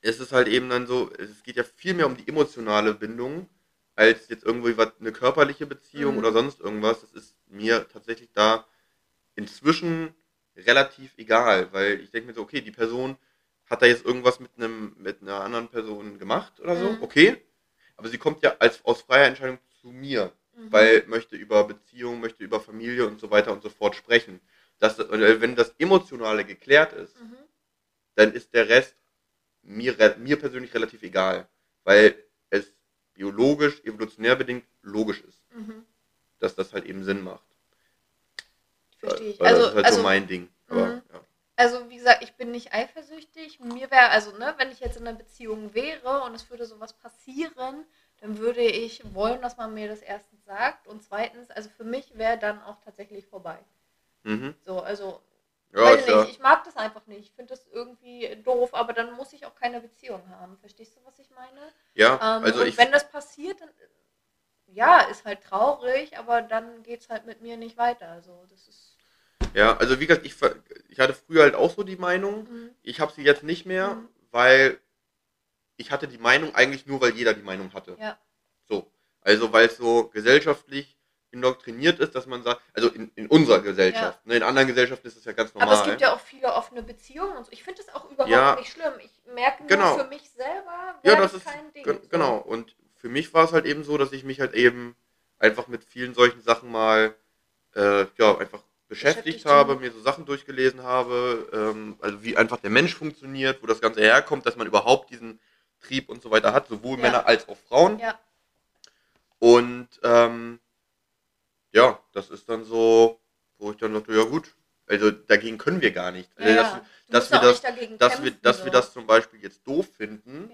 ist es halt eben dann so, es geht ja viel mehr um die emotionale Bindung, als jetzt irgendwie was, eine körperliche Beziehung Mhm. oder sonst irgendwas. Das ist mir tatsächlich da inzwischen relativ egal, weil ich denke mir so, okay, die Person hat er jetzt irgendwas mit einem mit einer anderen Person gemacht oder so, Mhm. okay. Aber sie kommt ja als aus freier Entscheidung zu mir, Mhm. weil möchte über Beziehung, möchte über Familie und so weiter und so fort sprechen. Das, äh, wenn das Emotionale geklärt ist, Mhm. dann ist der Rest mir, mir persönlich relativ egal, weil es biologisch, evolutionär bedingt logisch ist, Mhm. dass das halt eben Sinn macht. Verstehe ich. Weil das Also, ist halt also, so mein Ding. Aber, Mhm. ja. also, wie gesagt, ich bin nicht eifersüchtig. Mir wäre, also, ne, wenn ich jetzt in einer Beziehung wäre und es würde sowas passieren, dann würde ich wollen, dass man mir das erstens sagt und zweitens, also für mich wäre dann auch tatsächlich vorbei. Mhm. So, also, Ja, nicht, ich mag das einfach nicht. Ich finde das irgendwie doof, aber dann muss ich auch keine Beziehung haben. Verstehst du, was ich meine? ja, Ähm, also und ich, wenn das passiert, dann ja, ist halt traurig, aber dann geht es halt mit mir nicht weiter. Also das ist. ja, also wie gesagt, ich, ich hatte früher halt auch so die Meinung, Mhm. ich habe sie jetzt nicht mehr, Mhm. weil ich hatte die Meinung eigentlich nur, weil jeder die Meinung hatte. Ja. So. Also weil es so gesellschaftlich indoktriniert ist, dass man sagt, also in, in unserer Gesellschaft, ne, in anderen Gesellschaften ist das ja ganz normal. Aber es gibt ja auch viele offene Beziehungen und so. Ich finde das auch überhaupt Ja. nicht schlimm. Ich merke nur Genau. für mich selber, Ja, das ist kein Ding. Gen- so. Genau, und für mich war es halt eben so, dass ich mich halt eben einfach mit vielen solchen Sachen mal äh, ja, einfach beschäftigt habe, mir so Sachen durchgelesen habe, ähm, also wie einfach der Mensch funktioniert, wo das Ganze herkommt, dass man überhaupt diesen Trieb und so weiter hat, sowohl Ja. Männer als auch Frauen. Ja. Und ähm, ja, das ist dann so, wo ich dann dachte, ja gut, also dagegen können wir gar nicht. Also, Ja, dass, dass wir das- dass, wir, kämpfen, dass wir das zum Beispiel jetzt doof finden,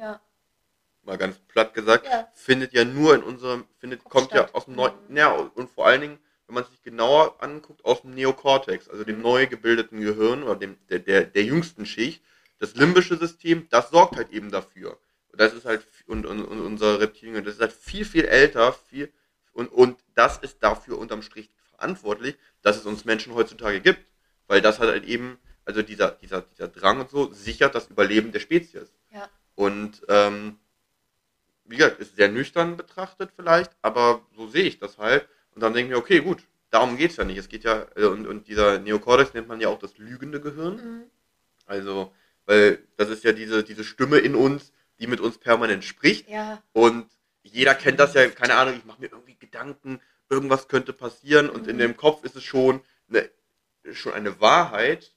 mal ganz platt gesagt, ja. findet ja nur in unserem, findet, kommt ja statt. aus dem neuen, ja, und vor allen Dingen, wenn man es sich genauer anguckt, aus dem Neokortex, also dem Mhm. neu gebildeten Gehirn oder dem, der, der, der jüngsten Schicht. Das limbische System, das sorgt halt eben dafür. Und das ist halt, und, und, und unser Reptilien, das ist halt viel, viel älter, viel, und, und das ist dafür unterm Strich verantwortlich, dass es uns Menschen heutzutage gibt. Weil das halt, halt eben, also dieser, dieser, dieser Drang und so, sichert das Überleben der Spezies. Ja. Und ähm, wie gesagt, ist sehr nüchtern betrachtet vielleicht, aber so sehe ich das halt. Und dann denke ich mir, okay, gut, darum geht es ja nicht. Es geht ja, äh, und, und dieser Neokortex nennt man ja auch das lügende Gehirn. Mhm. Also, weil das ist ja diese, diese Stimme in uns, die mit uns permanent spricht. Ja, Und jeder kennt das ja, keine Ahnung, ich mache mir irgendwie Gedanken, irgendwas könnte passieren und in Mhm. dem Kopf ist es schon eine, schon eine Wahrheit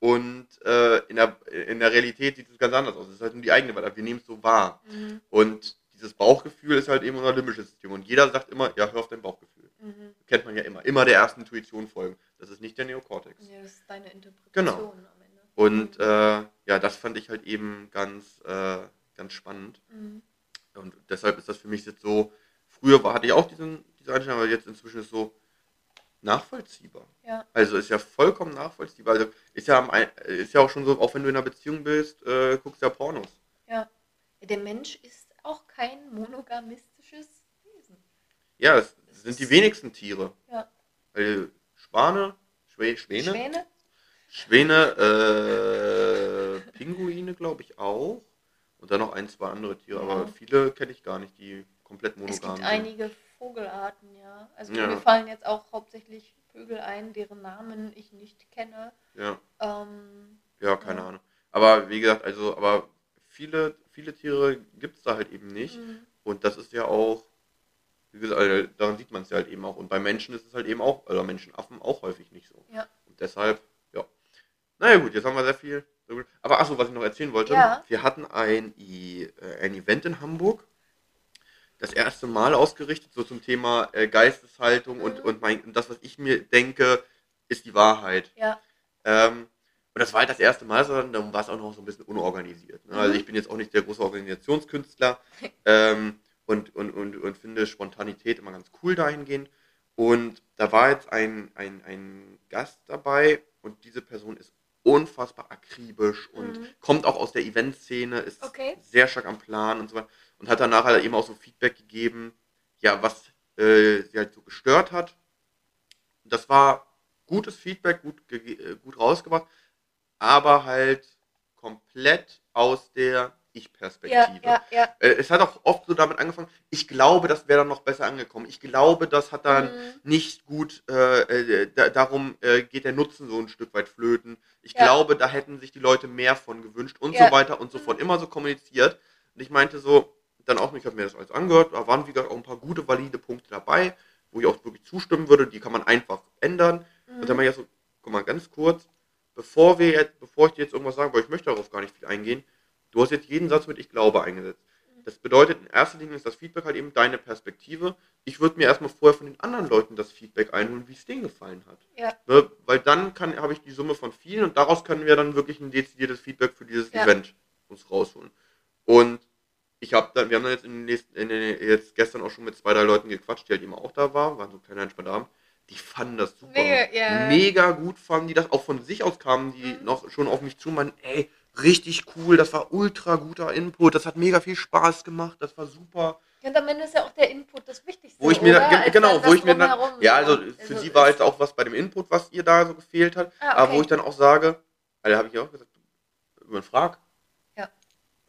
und äh, in, der, in der Realität sieht es ganz anders aus. Es ist halt nur die eigene Wahrheit, wir nehmen es so wahr. mhm. Und dieses Bauchgefühl ist halt eben unser limbisches System. Und jeder sagt immer, ja, hör auf dein Bauchgefühl. Mhm. Kennt man ja immer. Immer der ersten Intuition folgen. Das ist nicht der Neokortex. Ja, das ist deine Interpretation Genau. am Ende. Und äh, ja, das fand ich halt eben ganz, äh, ganz spannend. Mhm. Und deshalb ist das für mich jetzt so, früher war, hatte ich auch diesen, diese Einstellung, aber jetzt inzwischen ist es so nachvollziehbar. Ja. Also ist ja vollkommen nachvollziehbar. Also ist ja, am ist ja auch schon so, auch wenn du in einer Beziehung bist, äh, guckst ja Pornos. Ja. Der Mensch ist auch kein monogamistisches Wesen. Ja, das sind die wenigsten Tiere. Ja. Weil Schwane, Schwä Schwäne, Schwäne? Schwäne, äh, Pinguine glaube ich auch. Und dann noch ein, zwei andere Tiere. Ja. Aber viele kenne ich gar nicht, die komplett monogam Es gibt sind. einige Vogelarten, ja. Also Ja. mir fallen jetzt auch hauptsächlich Vögel ein, deren Namen ich nicht kenne. Ja. Ähm, Ja, keine Ja. Ahnung. Aber wie gesagt, also, aber viele, viele Tiere gibt es da halt eben nicht. mhm. Und das ist ja auch, wie gesagt, also, daran sieht man es ja halt eben auch. Und bei Menschen ist es halt eben auch, oder Menschenaffen auch häufig nicht so. Ja. Und deshalb, ja. Naja gut, jetzt haben wir sehr viel. Aber achso, was ich noch erzählen wollte, Ja. wir hatten ein, I- äh, ein Event in Hamburg. Das erste Mal ausgerichtet, so zum Thema äh, Geisteshaltung und, Mhm. und, mein, und das, was ich mir denke, ist die Wahrheit. Ja. Ähm, und das war halt das erste Mal, sondern dann war es auch noch so ein bisschen unorganisiert. Ne? Also Mhm. ich bin jetzt auch nicht der große Organisationskünstler ähm, und, und, und, und finde Spontanität immer ganz cool dahingehend. Und da war jetzt ein, ein, ein Gast dabei und diese Person ist unfassbar akribisch und Mhm. kommt auch aus der Eventszene, ist Okay. sehr stark am Plan und so weiter. Und hat danach halt eben auch so Feedback gegeben, ja, was äh, sie halt so gestört hat. Das war gutes Feedback, gut, äh, gut rausgebracht, aber halt komplett aus der Ja, Ich-Perspektive. ja, ja. Äh, Es hat auch oft so damit angefangen, ich glaube, das wäre dann noch besser angekommen. Ich glaube, das hat dann Mhm. nicht gut, äh, äh, da, darum äh, geht der Nutzen so ein Stück weit flöten. Ich Ja. glaube, da hätten sich die Leute mehr von gewünscht und Ja. so weiter und so fort. Immer so kommuniziert. Und ich meinte so, dann auch, ich habe mir das alles angehört, da waren wie gesagt auch ein paar gute, valide Punkte dabei, wo ich auch wirklich zustimmen würde, die kann man einfach ändern. Mhm. Und dann meine ich so, guck mal, ganz kurz, bevor wir jetzt, bevor ich dir jetzt irgendwas sage, weil ich möchte darauf gar nicht viel eingehen, du hast jetzt jeden Satz mit Ich glaube eingesetzt. Das bedeutet, in erster Linie ist das Feedback halt eben deine Perspektive. Ich würde mir erstmal vorher von den anderen Leuten das Feedback einholen, wie es denen gefallen hat. Ja. Ne? Weil dann habe ich die Summe von vielen und daraus können wir dann wirklich ein dezidiertes Feedback für dieses Ja. Event uns rausholen. Und ich habe dann, wir haben dann jetzt in den nächsten, in den, jetzt gestern auch schon mit zwei, drei Leuten gequatscht, die halt eben auch da waren, waren so kleine entspannte Abend. Die fanden das super. Mega, ja. Mega gut fanden die das. Auch von sich aus kamen die Mhm. noch schon auf mich zu, meinen, ey, richtig cool, das war ultra guter Input, das hat mega viel Spaß gemacht, das war super. Und am Ende ist ja auch der Input das Wichtigste. Wo ich mir, Als genau, wo ich mir dann, ja, also für Also sie war jetzt auch was bei dem Input, was ihr da so gefehlt hat, Ah, aber wo okay. ich dann auch sage, also habe ich auch gesagt, man frag. Ja.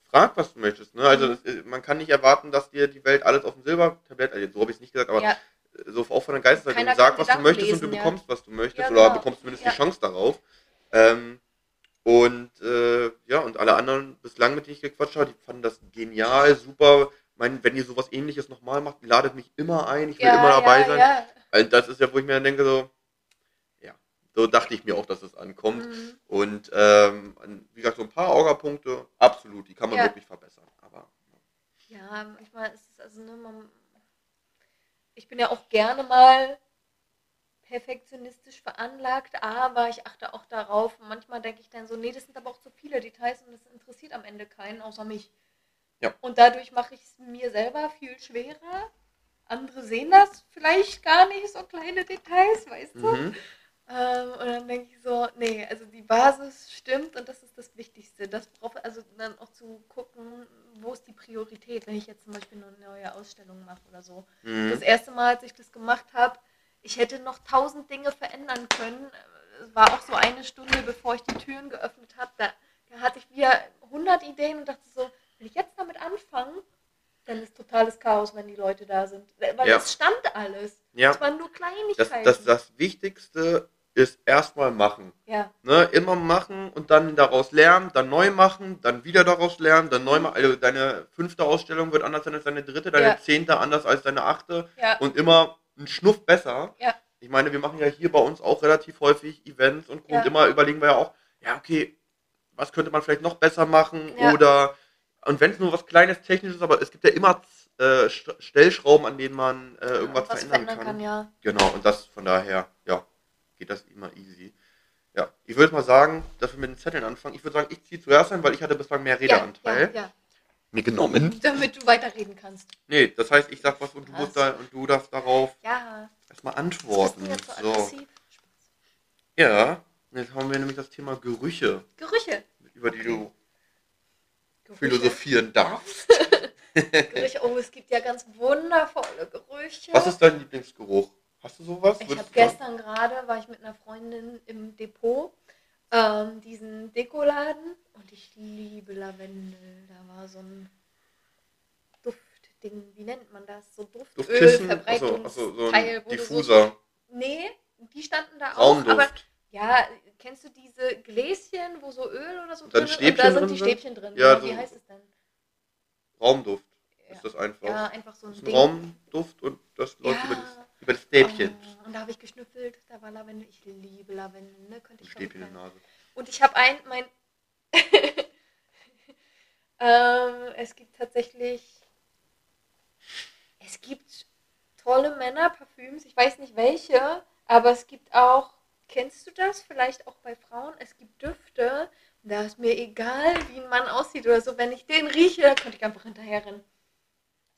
Frag, was du möchtest. Ne? Also Mhm. das, ist- man kann nicht erwarten, dass dir die Welt alles auf dem Silbertablett, also so habe ich es nicht gesagt, aber ja, so auch von der Geisteshaltung. Sag, was du möchtest und lesen, du ja. bekommst, was du möchtest, Ja, oder genau. bekommst zumindest Ja. die Chance darauf. Ähm, und äh, ja, und alle anderen bislang, mit denen ich gequatscht habe, die fanden das genial, super. Mein, wenn ihr sowas ähnliches nochmal macht, ladet mich immer ein, ich will immer dabei sein. Also das ist ja, wo ich mir dann denke, so, ja, so dachte ich mir auch, dass es ankommt. Mhm. Und ähm, wie gesagt, so ein paar Orga-Punkte, absolut, die kann man wirklich verbessern. Aber Ja, manchmal ist es also, ne, man, ich bin ja auch gerne mal perfektionistisch veranlagt, aber ich achte auch darauf. Manchmal denke ich dann so, nee, das sind aber auch zu viele Details und das interessiert am Ende keinen außer mich. Ja. Und dadurch mache ich es mir selber viel schwerer. Andere sehen das vielleicht gar nicht, so kleine Details, weißt du? Ähm, und dann denke ich so, nee, also die Basis stimmt und das ist das Wichtigste. Das braucht also dann auch zu gucken, wo ist die Priorität, wenn ich jetzt zum Beispiel eine neue Ausstellung mache oder so. Mhm. Das erste Mal, als ich das gemacht habe, ich hätte noch tausend Dinge verändern können. Es war auch so eine Stunde, bevor ich die Türen geöffnet habe. Da, da hatte ich wieder 100 Ideen und dachte so, wenn ich jetzt damit anfange, dann ist totales Chaos, wenn die Leute da sind. Weil Ja. es stand alles. ja, Es waren nur das, Kleinigkeiten. das, das Wichtigste ist erstmal machen. ja. Ne, immer machen und dann daraus lernen, dann neu machen, dann wieder daraus lernen, dann neu machen. Also deine fünfte Ausstellung wird anders sein als deine dritte, deine Ja. zehnte anders als deine achte Ja. und immer ein Schnuff besser. Ja. Ich meine, wir machen ja hier bei uns auch relativ häufig Events und, Ja. und immer überlegen wir ja auch, ja, okay, was könnte man vielleicht noch besser machen Ja. oder und wenn es nur was kleines technisches aber es gibt ja immer äh, St- Stellschrauben, an denen man äh, irgendwas was verändern, verändern kann. ja. Genau, und das von daher, ja, geht das immer easy. Ja, ich würde mal sagen, dass wir mit den Zetteln anfangen. Ich würde sagen, ich ziehe zuerst ein, weil ich hatte bislang mehr Redeanteil. Ja, ja, Mir genommen. damit du weiterreden kannst. Nee, das heißt, ich sag was und du musst da und du darfst darauf Ja, erstmal antworten. du jetzt so aggressiv? Ja, jetzt haben wir nämlich das Thema Gerüche, Gerüche. über die du Gerüche. philosophieren [laughs] darfst. Gerüche. Oh, es gibt ja ganz wundervolle Gerüche. Was ist dein Lieblingsgeruch? Hast du sowas? Ich habe gestern gerade, war ich mit einer Freundin im Depot, ähm, diesen Dekoladen und ich liebe Lavendel. Da war so ein Duftding, wie nennt man das? So Duftöl, Duftkissen? Achso, achso, so Verbreitungsteil. ein wo du Diffuser. So, nee, die standen da auch, aber Raumduft. ja, kennst du diese Gläschen, wo so Öl oder so drin ist? Und da sind die? Stäbchen drin. Ja, Ja, so- wie heißt es denn? Raumduft Ja. ist das einfach. Ja, einfach so ein ein Ding. Raumduft und das läuft über, das, über das Stäbchen. Oh, und da habe ich geschnüffelt, da war Lavendel. Ich liebe Lavendel, ne? Könnte ich Stäbchen in der. Nase. Und ich habe ein, mein. [laughs] ähm, es gibt tatsächlich. Es gibt tolle Männerparfüms, ich weiß nicht welche, aber es gibt auch. Kennst du das? Vielleicht auch bei Frauen. Es gibt Düfte. Da ist mir egal, wie ein Mann aussieht oder so. Wenn ich den rieche, könnte ich einfach hinterher rennen.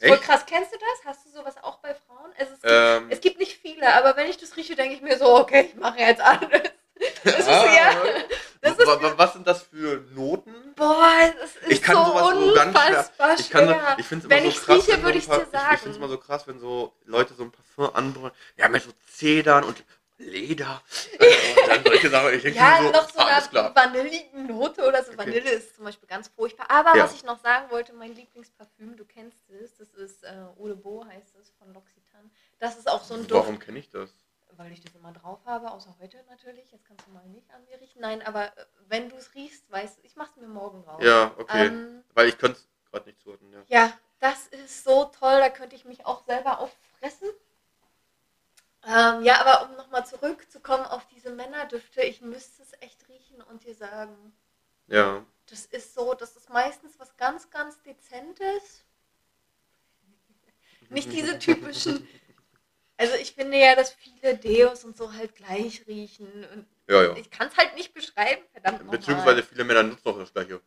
Voll Echt? krass. Kennst du das? Hast du sowas auch bei Frauen? Also es, gibt, Ähm, es gibt nicht viele, aber wenn ich das rieche, denke ich mir so, okay, ich mache jetzt alles. Das ist Ah, ja. Das ist, wa- wa- was sind das für Noten? boah, das ist Ich kann so sowas so ganz schwer- unfassbar Ich ich finde es immer Wenn so ich's krass, rieche, würde paar- dir Ich, ich finde es sagen. immer so krass, wenn so Leute so ein Parfum anbringen. Ja, mit so Zedern und Leder. [laughs] und dann solche Sachen. Ich denke Ja, so, noch so alles eine. Vanillenote oder so. Okay. Vanille ist zum Beispiel ganz furchtbar. Aber Ja. was ich noch sagen wollte, mein Lieblingsparfüm, du kennst es, das ist äh, Eau de Beau heißt es von L'Occitane. Das ist auch so ein Duft, Warum kenne ich das? weil ich das immer drauf habe, außer heute natürlich. Jetzt kannst du mal nicht an mir riechen. Nein, aber äh, wenn du es riechst, weißt du, ich mach's mir morgen drauf. Ja, okay. Ähm, Weil ich könnte es gerade nicht zuordnen, ja. Ja, das ist so toll, da könnte ich mich auch selber auffressen. Ähm, ja, aber um nochmal zurückzukommen auf diese Männerdüfte, ich müsste es echt riechen und dir sagen, Ja. das ist so, das ist meistens was ganz, ganz Dezentes. [laughs] Nicht diese typischen. Also ich finde ja, dass viele Deos und so halt gleich riechen. Und Ja, ja. ich kann es halt nicht beschreiben, verdammt. Beziehungsweise viele Männer nutzen auch das gleiche.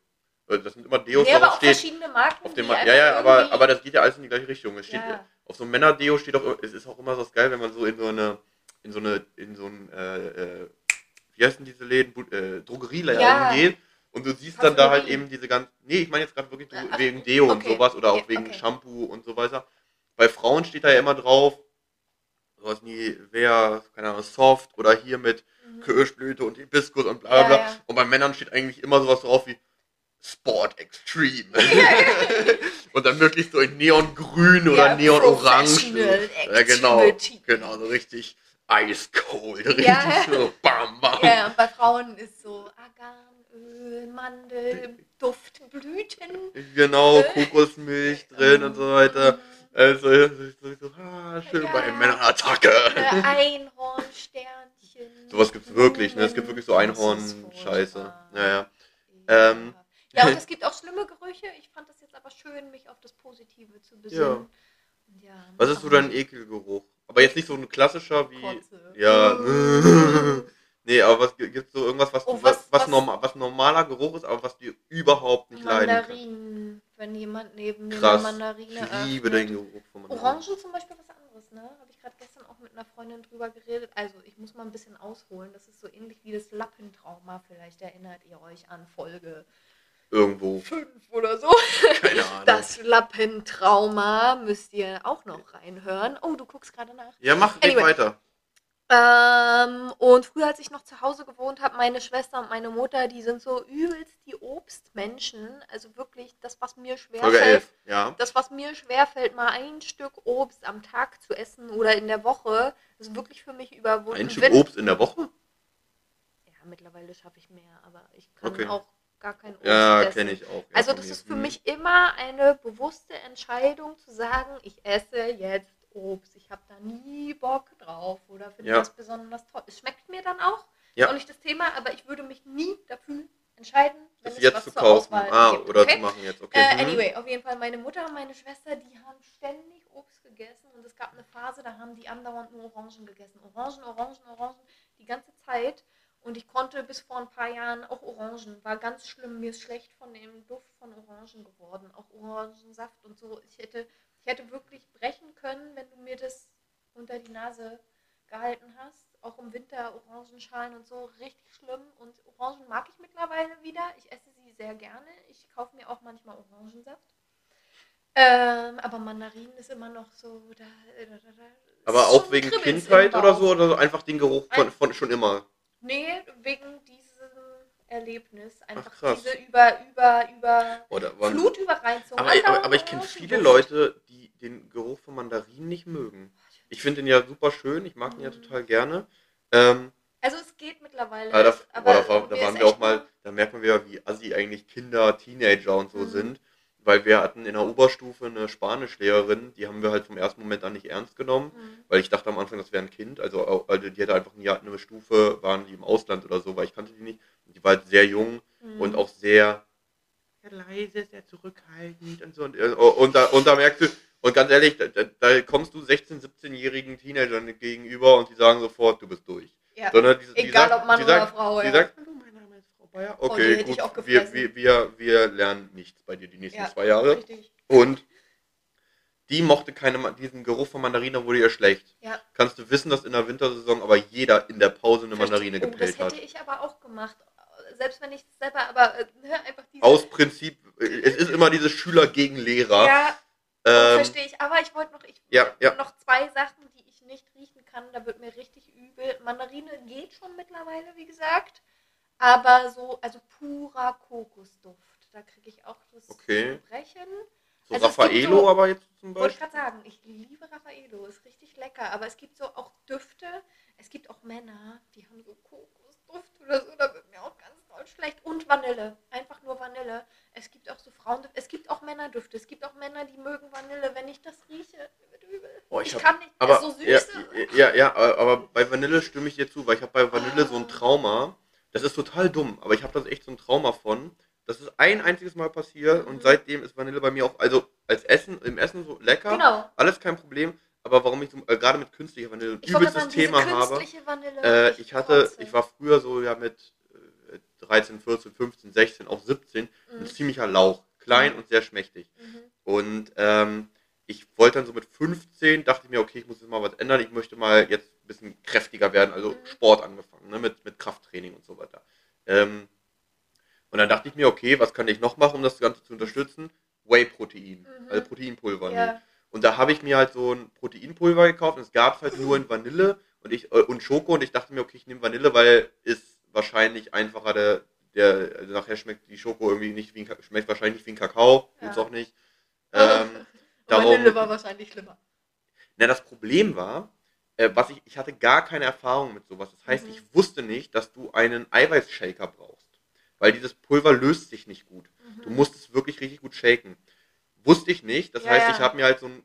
Äh, Das sind immer Deos, nee, aber auch steht. verschiedene Marken. Auf dem ja, ja, aber, aber das geht ja alles in die gleiche Richtung. Es steht, Ja. Auf so einem Männerdeo steht auch, es ist auch immer so geil, wenn man so in so eine, in so eine, in so ein, äh, äh, wie heißen diese Läden, äh, Drogerieläden Ja. geht und du siehst dann da halt eben diese ganzen, nee, ich meine jetzt gerade wirklich Ach, wegen Deo und okay. sowas oder auch Ja, wegen okay. Shampoo und so weiter. Bei Frauen steht da ja immer drauf, sowas nie, wer, keine Ahnung, Soft oder hier mit Mhm. Kirschblüte und Hibiskus und bla bla Ja, bla. ja. Und bei Männern steht eigentlich immer sowas drauf wie Sport Extreme. [laughs] und dann wirklich so in Neongrün oder Ja, Neonorange. Ja, genau. Genau, so richtig ice cold. Richtig Ja. so bam, bam. Ja, und bei Frauen ist so Arganöl, Mandel, Duft, Blüten. Genau, Kokosmilch drin und so weiter. Also, so, so, ah, schön Ja. bei Männerattacke. Äh, Einhornsternchen. Sowas gibt's wirklich, ne? Es gibt wirklich so Einhorn-Scheiße. furchtbar. Ja, ja. Ähm. Ja, und [laughs] es gibt auch schlimme Gerüche. Ich fand das jetzt aber schön, mich auf das Positive zu besinnen. Ja. ja Was ist so dein Ekelgeruch? Aber jetzt nicht so ein klassischer wie. Kotze. Ja. [laughs] nee, aber was gibt so irgendwas, was, Oh, du, was, was- was, was- norma was normaler Geruch ist, aber was dir überhaupt nicht leiden kann? Mandarinen, wenn jemand neben mir Krass. eine Mandarine Ich liebe den öffnet. Geruch von Mandarinen. Orangen zum Beispiel was anderes, ne? Habe ich gerade gestern auch mit einer Freundin drüber geredet. Also ich muss mal ein bisschen ausholen. Das ist so ähnlich wie das Lappentrauma. Vielleicht erinnert ihr euch an Folge Irgendwo. 5 oder so. Keine [laughs] Ahnung. Das Lappentrauma müsst ihr auch noch reinhören. Oh, du guckst gerade nach. ja, mach Anyway. weiter. Ähm, und früher, als ich noch zu Hause gewohnt habe, meine Schwester und meine Mutter, die sind so übelst die Obstmenschen. Also wirklich das, was mir schwerfällt. 11. Ja. Das, was mir schwerfällt, mal ein Stück Obst am Tag zu essen oder in der Woche, ist wirklich für mich überwunden. Ein Stück Obst in der Woche? Ja, mittlerweile schaffe ich mehr, aber ich kann Okay. auch gar kein Obst Ja, kenne ich auch. ja, Also das ist für Hm. mich immer eine bewusste Entscheidung zu sagen, ich esse jetzt Obst. Ich habe da nie Bock drauf oder finde Ja. das besonders toll. Es schmeckt mir dann auch, Ja. ist auch nicht das Thema, aber ich würde mich nie dafür entscheiden, wenn Das es jetzt was zu zur kaufen. Auswahl Ah, gibt. oder okay? zu machen jetzt. Okay. Äh, hm. anyway, auf jeden Fall meine Mutter und meine Schwester, die haben ständig Obst gegessen und es gab eine Phase, da haben die andauernd nur Orangen gegessen. Orangen, Orangen, Orangen, die ganze Zeit. Und ich konnte bis vor ein paar Jahren auch Orangen. War ganz schlimm. Mir ist schlecht von dem Duft von Orangen geworden. Auch Orangensaft und so. Ich hätte, ich hätte wirklich brechen können, wenn du mir das unter die Nase gehalten hast. Auch im Winter Orangenschalen und so. Richtig schlimm. Und Orangen mag ich mittlerweile wieder. Ich esse sie sehr gerne. Ich kaufe mir auch manchmal Orangensaft. Ähm, aber Mandarinen ist immer noch so. Da, da, da, Aber auch wegen Kindheit oder so? Oder einfach den Geruch von, von schon immer? Nee, wegen diesem Erlebnis. Einfach krass. diese über, über, über Oder wann? Flutüberreizung. Aber, aber, aber ich kenne viele. Leute, die den Geruch von Mandarinen nicht mögen. Ich finde den ja super schön, ich mag den ja Mhm. total gerne. Ähm, Also es geht mittlerweile. aber da, es- boah, da, war, da mir waren wir auch echt mal, nur- da merkt man wieder, wie assi eigentlich Kinder, Teenager und so Mhm. sind. Weil wir hatten in der Oberstufe eine Spanischlehrerin, die haben wir halt vom ersten Moment an nicht ernst genommen. Mhm. Weil ich dachte am Anfang, das wäre ein Kind. Also, also die hatte einfach ein Jahr, eine Stufe, waren die im Ausland oder so, weil ich kannte die nicht. Und die war halt sehr jung Mhm. und auch sehr, sehr leise, sehr zurückhaltend und so. Und, äh, und, da, und da merkst du, und ganz ehrlich, da, da- kommst du 16-, 17-jährigen Teenagern gegenüber und die sagen sofort, du bist durch. Ja. Sondern die, die Egal sagt, ob Mann oder sagt, Frau. die ja. sagt, Oh, die Okay, auch gut, wir, wir, wir, wir lernen nichts bei dir die nächsten Ja, zwei Jahre. Richtig. Und die mochte keine, diesen Geruch von Mandarine wurde ihr schlecht. Ja. Kannst du wissen, dass in der Wintersaison aber jeder in der Pause eine Mandarine Verstehe. gepellt oh, Das hat. hätte ich aber auch gemacht. Selbst wenn ich es selber, aber äh, ne, einfach diese. Aus Prinzip, äh, es ist immer dieses Schüler gegen Lehrer. Ja, ähm, verstehe ich. Aber ich wollte noch, ich ja, ja. noch zwei Sachen, die ich nicht riechen kann. Da wird mir richtig übel. Mandarine geht schon mittlerweile, wie gesagt. Aber so, also purer Kokosduft. Da kriege ich auch das Okay. Brechen. So Also Raffaello so- aber jetzt zum Wollte ich Beispiel. gerade sagen, ich liebe Raffaello, ist richtig lecker. Aber es gibt so auch Düfte. Es gibt auch Männer, die haben so Kokosduft oder so. Da wird mir auch ganz doll schlecht. Und Vanille. Einfach nur Vanille. Es gibt auch so Frauendüfte. Es gibt auch Männerdüfte. Es gibt auch Männer, die mögen Vanille. Wenn ich das rieche, wird übel. Boah, ich ich hab- kann nicht Aber so süß. ja, ja, ja, aber aber bei Vanille stimme ich dir zu, weil ich habe bei Vanille so ein Trauma. Das ist total dumm, aber ich habe da echt so ein Trauma von. Das ist ein einziges Mal passiert Mhm. und seitdem ist Vanille bei mir auch, also als Essen, im Essen so lecker, Genau. alles kein Problem. Aber warum ich so, äh, gerade mit künstlicher Vanille ein übelstes sagen, Thema habe. Äh, ich hatte, kotze. ich war früher so ja mit äh, 13, 14, 15, 16, auch 17, ein Mhm. ziemlicher Lauch. Klein und sehr schmächtig. Mhm. Und ähm, ich wollte dann so mit 15, dachte ich mir, okay, ich muss jetzt mal was ändern. Ich möchte mal jetzt ein bisschen kräftiger werden, also. Sport angefangen, ne, mit, mit Krafttraining und so weiter. Ähm, und dann dachte ich mir, okay, was kann ich noch machen, um das Ganze zu unterstützen? Whey-Protein, Mhm. also Proteinpulver. ne? Ja. Und da habe ich mir halt so ein Proteinpulver gekauft und es gab es halt nur in Vanille und ich äh, und Schoko und ich dachte mir, okay, ich nehme Vanille, weil ist wahrscheinlich einfacher der, der also nachher schmeckt die Schoko irgendwie nicht wie ein, schmeckt wahrscheinlich nicht wie ein Kakao, Ja. tut's auch nicht. Ähm, darum, Vanille war wahrscheinlich schlimmer. na, das Problem war, äh, was ich, ich hatte gar keine Erfahrung mit sowas. Das heißt, Mhm. ich wusste nicht, dass du einen Eiweißshaker brauchst. Weil dieses Pulver löst sich nicht gut. Du Mhm. musst es wirklich richtig gut shaken. Wusste ich nicht. Das Ja, heißt, ja. ich habe mir halt so ein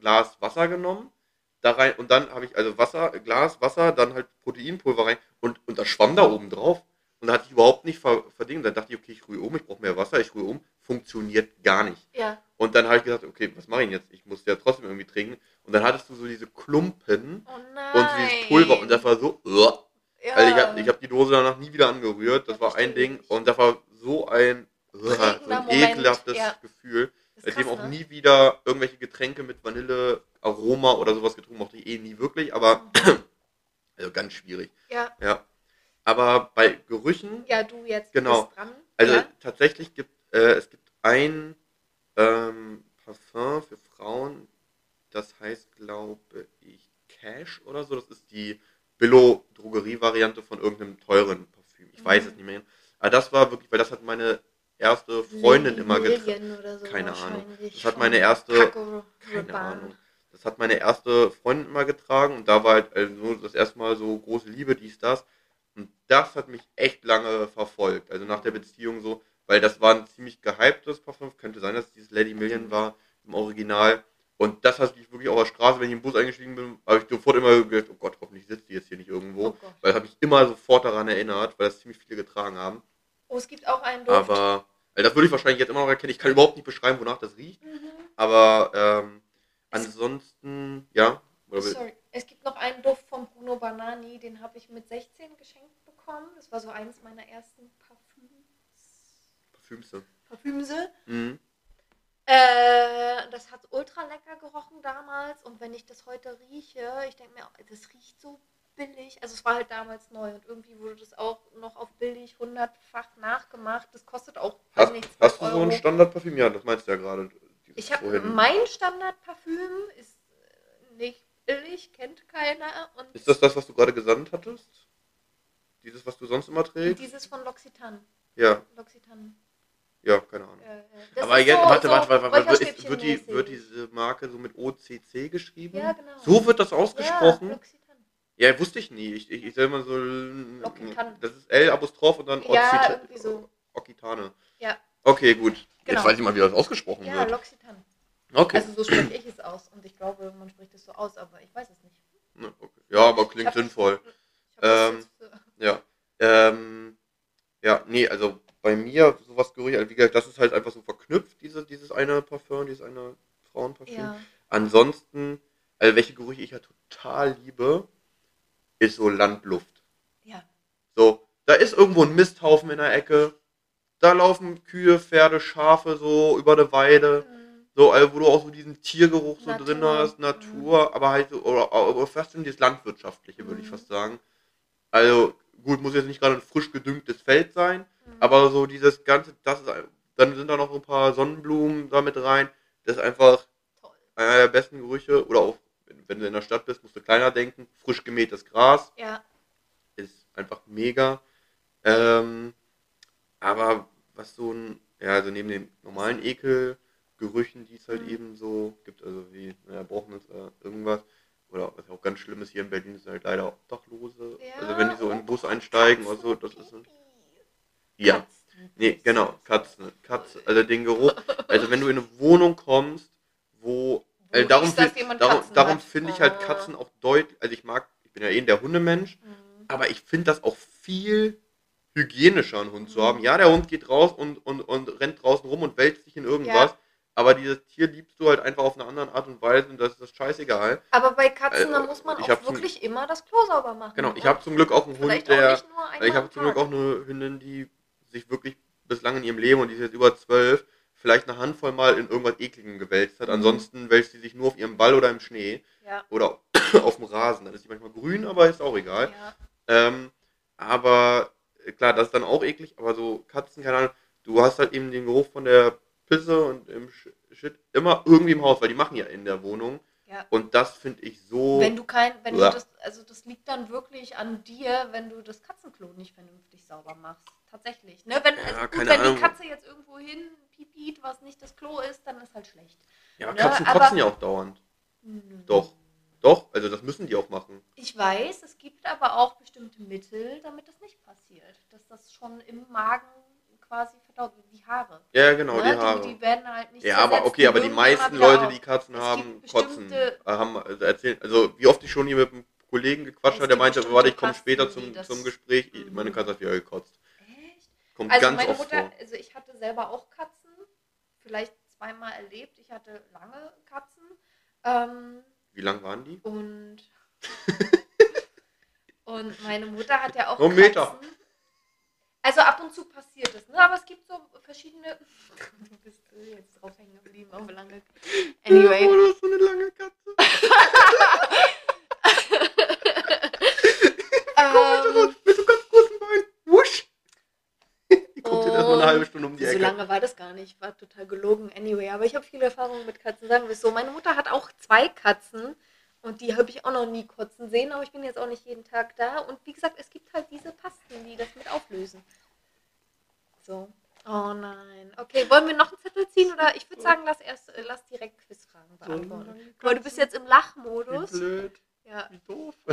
Glas Wasser genommen, da rein und dann habe ich also Wasser, Glas Wasser, dann halt Proteinpulver rein und, und das schwamm da oben drauf. Und da hatte ich überhaupt nicht ver verdient. Dann dachte ich, okay, ich rühre um, ich brauche mehr Wasser, ich rühre um. Funktioniert gar nicht. Ja. Und dann habe ich gesagt, okay, was mache ich denn jetzt? Ich muss ja trotzdem irgendwie trinken. Und dann hattest du so diese Klumpen Oh und dieses Pulver und das war so, uah. ja. also ich habe ich hab die Dose danach nie wieder angerührt. Das Ja, war ein Ding ich. und das war so ein, uah, so ein ekelhaftes ja. Gefühl. Das Seitdem auch ne? nie wieder irgendwelche Getränke mit Vanille-Aroma oder sowas getrunken, mochte ich eh nie wirklich, aber [clears throat] also ganz schwierig. Ja. Ja. Aber bei Gerüchen, ja, du jetzt Genau. bist dran. also ja. tatsächlich gibt äh, es gibt ein ähm, Parfum für Frauen, das heißt, glaube ich, Cash oder so. Das ist die Billo-Drogerie-Variante von irgendeinem teuren Parfüm. Ich weiß Mhm. es nicht mehr. Aber das war wirklich, weil das hat meine erste Freundin immer getragen. So Keine Ahnung. Das hat meine erste- Paco Keine. Ahnung. Das hat meine erste Freundin immer getragen und da war halt also das erste Mal so große Liebe, dies, das. Und das hat mich echt lange verfolgt. Also nach der Beziehung so, weil das war ein ziemlich gehyptes Parfum. Könnte sein, dass es dieses Lady Million war im Original. Und das hatte ich wirklich auf der Straße, wenn ich im Bus eingestiegen bin, habe ich sofort immer gedacht, oh Gott, hoffentlich sitzt die jetzt hier nicht irgendwo. Oh. Weil das habe ich immer sofort daran erinnert, weil das ziemlich viele getragen haben. Oh, es gibt auch einen Duft. Aber, also das würde ich wahrscheinlich jetzt immer noch erkennen. Ich kann überhaupt nicht beschreiben, wonach das riecht. Mhm. Aber ähm, ansonsten, ja. Sorry. Es gibt noch einen Duft von Bruno Banani, den habe ich mit 16 geschenkt bekommen. Das war so eines meiner ersten Parfüms. Parfümse. Parfümse. Mhm. Äh, das hat ultra lecker gerochen damals und wenn ich das heute rieche, ich denke mir, das riecht so billig. Also es war halt damals neu und irgendwie wurde das auch noch auf billig hundertfach nachgemacht. Das kostet auch Hast, nicht, hast 12 du so ein Euro. Standardparfüm? Ja, das meinst du ja gerade. Ich habe mein Standardparfüm ist billig, kennt keiner und Ist das das, was du gerade gesandt hattest? Dieses, was du sonst immer trägst? dieses von L'Occitane. Ja, L'Occitane. ja, keine Ahnung. Äh, äh, Aber jetzt, so- warte, so warte, warte, warte, wird, ist, wird, die, wird diese Marke so mit OCC geschrieben? Ja, genau. So wird das ausgesprochen? Ja, Ja, wusste ich nie. Ich, ich, ich sag immer so, L'Occitane. das ist L Apostroph und dann Ja, Occita- irgendwie so. Occitane. Ja. Okay, gut. Genau. Jetzt weiß ich mal, wie das ausgesprochen Ja, wird. L'Occitane. Okay. Also so spreche ich es aus und ich glaube, man spricht es so aus, aber ich weiß es nicht. Ne, okay. Ja, aber klingt sinnvoll. Ähm, Ja. Ähm, ja, nee, also bei mir sowas Gerüche, also wie gesagt, das ist halt einfach so verknüpft, diese, dieses eine Parfum, dieses eine Frauenparfüm. ja. Ansonsten, also welche Gerüche ich ja total liebe, ist so Landluft. ja. So, da ist irgendwo ein Misthaufen in der Ecke, da laufen Kühe, Pferde, Schafe so über der Weide. Mhm. So, also wo du auch so diesen Tiergeruch so Natur. drin hast, Natur, aber halt so, oder, oder fast schon dieses Landwirtschaftliche, würde ich Mhm. fast sagen. Also, gut, muss jetzt nicht gerade ein frisch gedüngtes Feld sein, Mhm. aber so dieses ganze, das ist, ein- dann sind da noch ein paar Sonnenblumen da mit rein. Das ist einfach Toll. einer der besten Gerüche, oder auch, wenn wenn du in der Stadt bist, musst du kleiner denken. Frisch gemähtes Gras Ja. ist einfach mega. Ähm, aber was so ein, ja, also neben den normalen Ekelgerüchen, die es halt Mhm. eben so gibt, also wie, naja, brauchen uns äh, irgendwas. Oder was auch ganz schlimm ist hier in Berlin, sind halt leider Obdachlose. also wenn die so in den Bus einsteigen oder so, das ist. Ja. Katzen. Nee, genau, Katzen. Katze, also den Geruch. Also wenn du in eine Wohnung kommst, wo. Wo Also darum find- darum, darum finde ich halt. Katzen auch deutlich. Also ich mag, ich bin ja eh der Hundemensch, Mhm. aber ich finde das auch viel hygienischer, einen Hund zu Mhm. haben. Ja, der Hund geht raus und, und, und rennt draußen rum und wälzt sich in irgendwas. Ja. Aber dieses Tier liebst du halt einfach auf eine andere Art und Weise und das ist das scheißegal. Aber bei Katzen, da Äh, muss man auch hab zum- wirklich immer das Klo sauber machen. Genau, ich ne? habe zum Glück auch einen Hund, Vielleicht auch der. Ich habe zum Glück auch eine Hündin, die sich wirklich bislang in ihrem Leben, und die ist jetzt über zwölf, vielleicht eine Handvoll Mal in irgendwas Ekligem gewälzt hat. Mhm. Ansonsten wälzt sie sich nur auf ihrem Ball oder im Schnee Ja, oder [coughs] auf dem Rasen. Dann ist sie manchmal grün, aber ist auch egal. ja. Ähm, aber äh, klar, das ist dann auch eklig, aber so Katzen, keine Ahnung, du hast halt eben den Geruch von der Pisse und im Shit immer irgendwie im Haus, weil die machen ja in der Wohnung. Ja. Und das finde ich so. Wenn du kein, wenn du das, also das liegt dann wirklich an dir, wenn du das Katzenklo nicht vernünftig sauber machst. Tatsächlich. Ne? Wenn, Ja, also gut, wenn Ahnung. die Katze jetzt irgendwo hin pipiet, was nicht das Klo ist, dann ist halt schlecht. ja, aber ne, Katzen aber- kotzen ja auch dauernd. Nö. Doch. Doch, also das müssen die auch machen. Ich weiß, es gibt aber auch bestimmte Mittel, damit das nicht passiert. Dass das schon im Magen quasi verdaut wie Haare. Ja, genau, ne? die Haare. Die, die werden halt nicht ja, aber okay, aber die meisten Leute, die Katzen haben, kotzen. Äh, haben also erzählt, also wie oft ich schon hier mit einem Kollegen gequatscht habe, der meinte, warte, ich komme später die zum, zum Gespräch. Mhm. Meine Katze hat wieder gekotzt. Echt? Kommt Also ganz meine oft Mutter, vor. also ich hatte selber auch Katzen, vielleicht zweimal erlebt. Ich hatte lange Katzen. Ähm, Wie lang waren die? und, [laughs] und meine Mutter hat ja auch Katzen. Meter. Also ab und zu passiert es, ne? Aber es gibt so verschiedene. [laughs] Du bist jetzt drauf hängen geblieben, auf lange. Anyway. Oh, du hast so eine lange Katze. [laughs] ähm, Mit so ganz kurzen Beinen. Wusch. Die kommt jetzt erstmal eine halbe Stunde um die so Ecke. lange war das gar nicht, war total gelogen. Anyway, aber ich habe viele Erfahrungen mit Katzen. Sagen wir es so. Meine Mutter hat auch zwei Katzen und die habe ich auch noch nie kotzen sehen, aber ich bin jetzt auch nicht jeden Tag da. Und wie gesagt, es gibt halt diese Pasten, die das mit auflösen. So. Oh nein. Okay, wollen wir noch einen Zettel ziehen oder ich würde sagen, lass erst äh, lass direkt Quizfragen beantworten. mal, du bist jetzt im Wie Lachmodus. blöd. Ja. Wie doof. [laughs]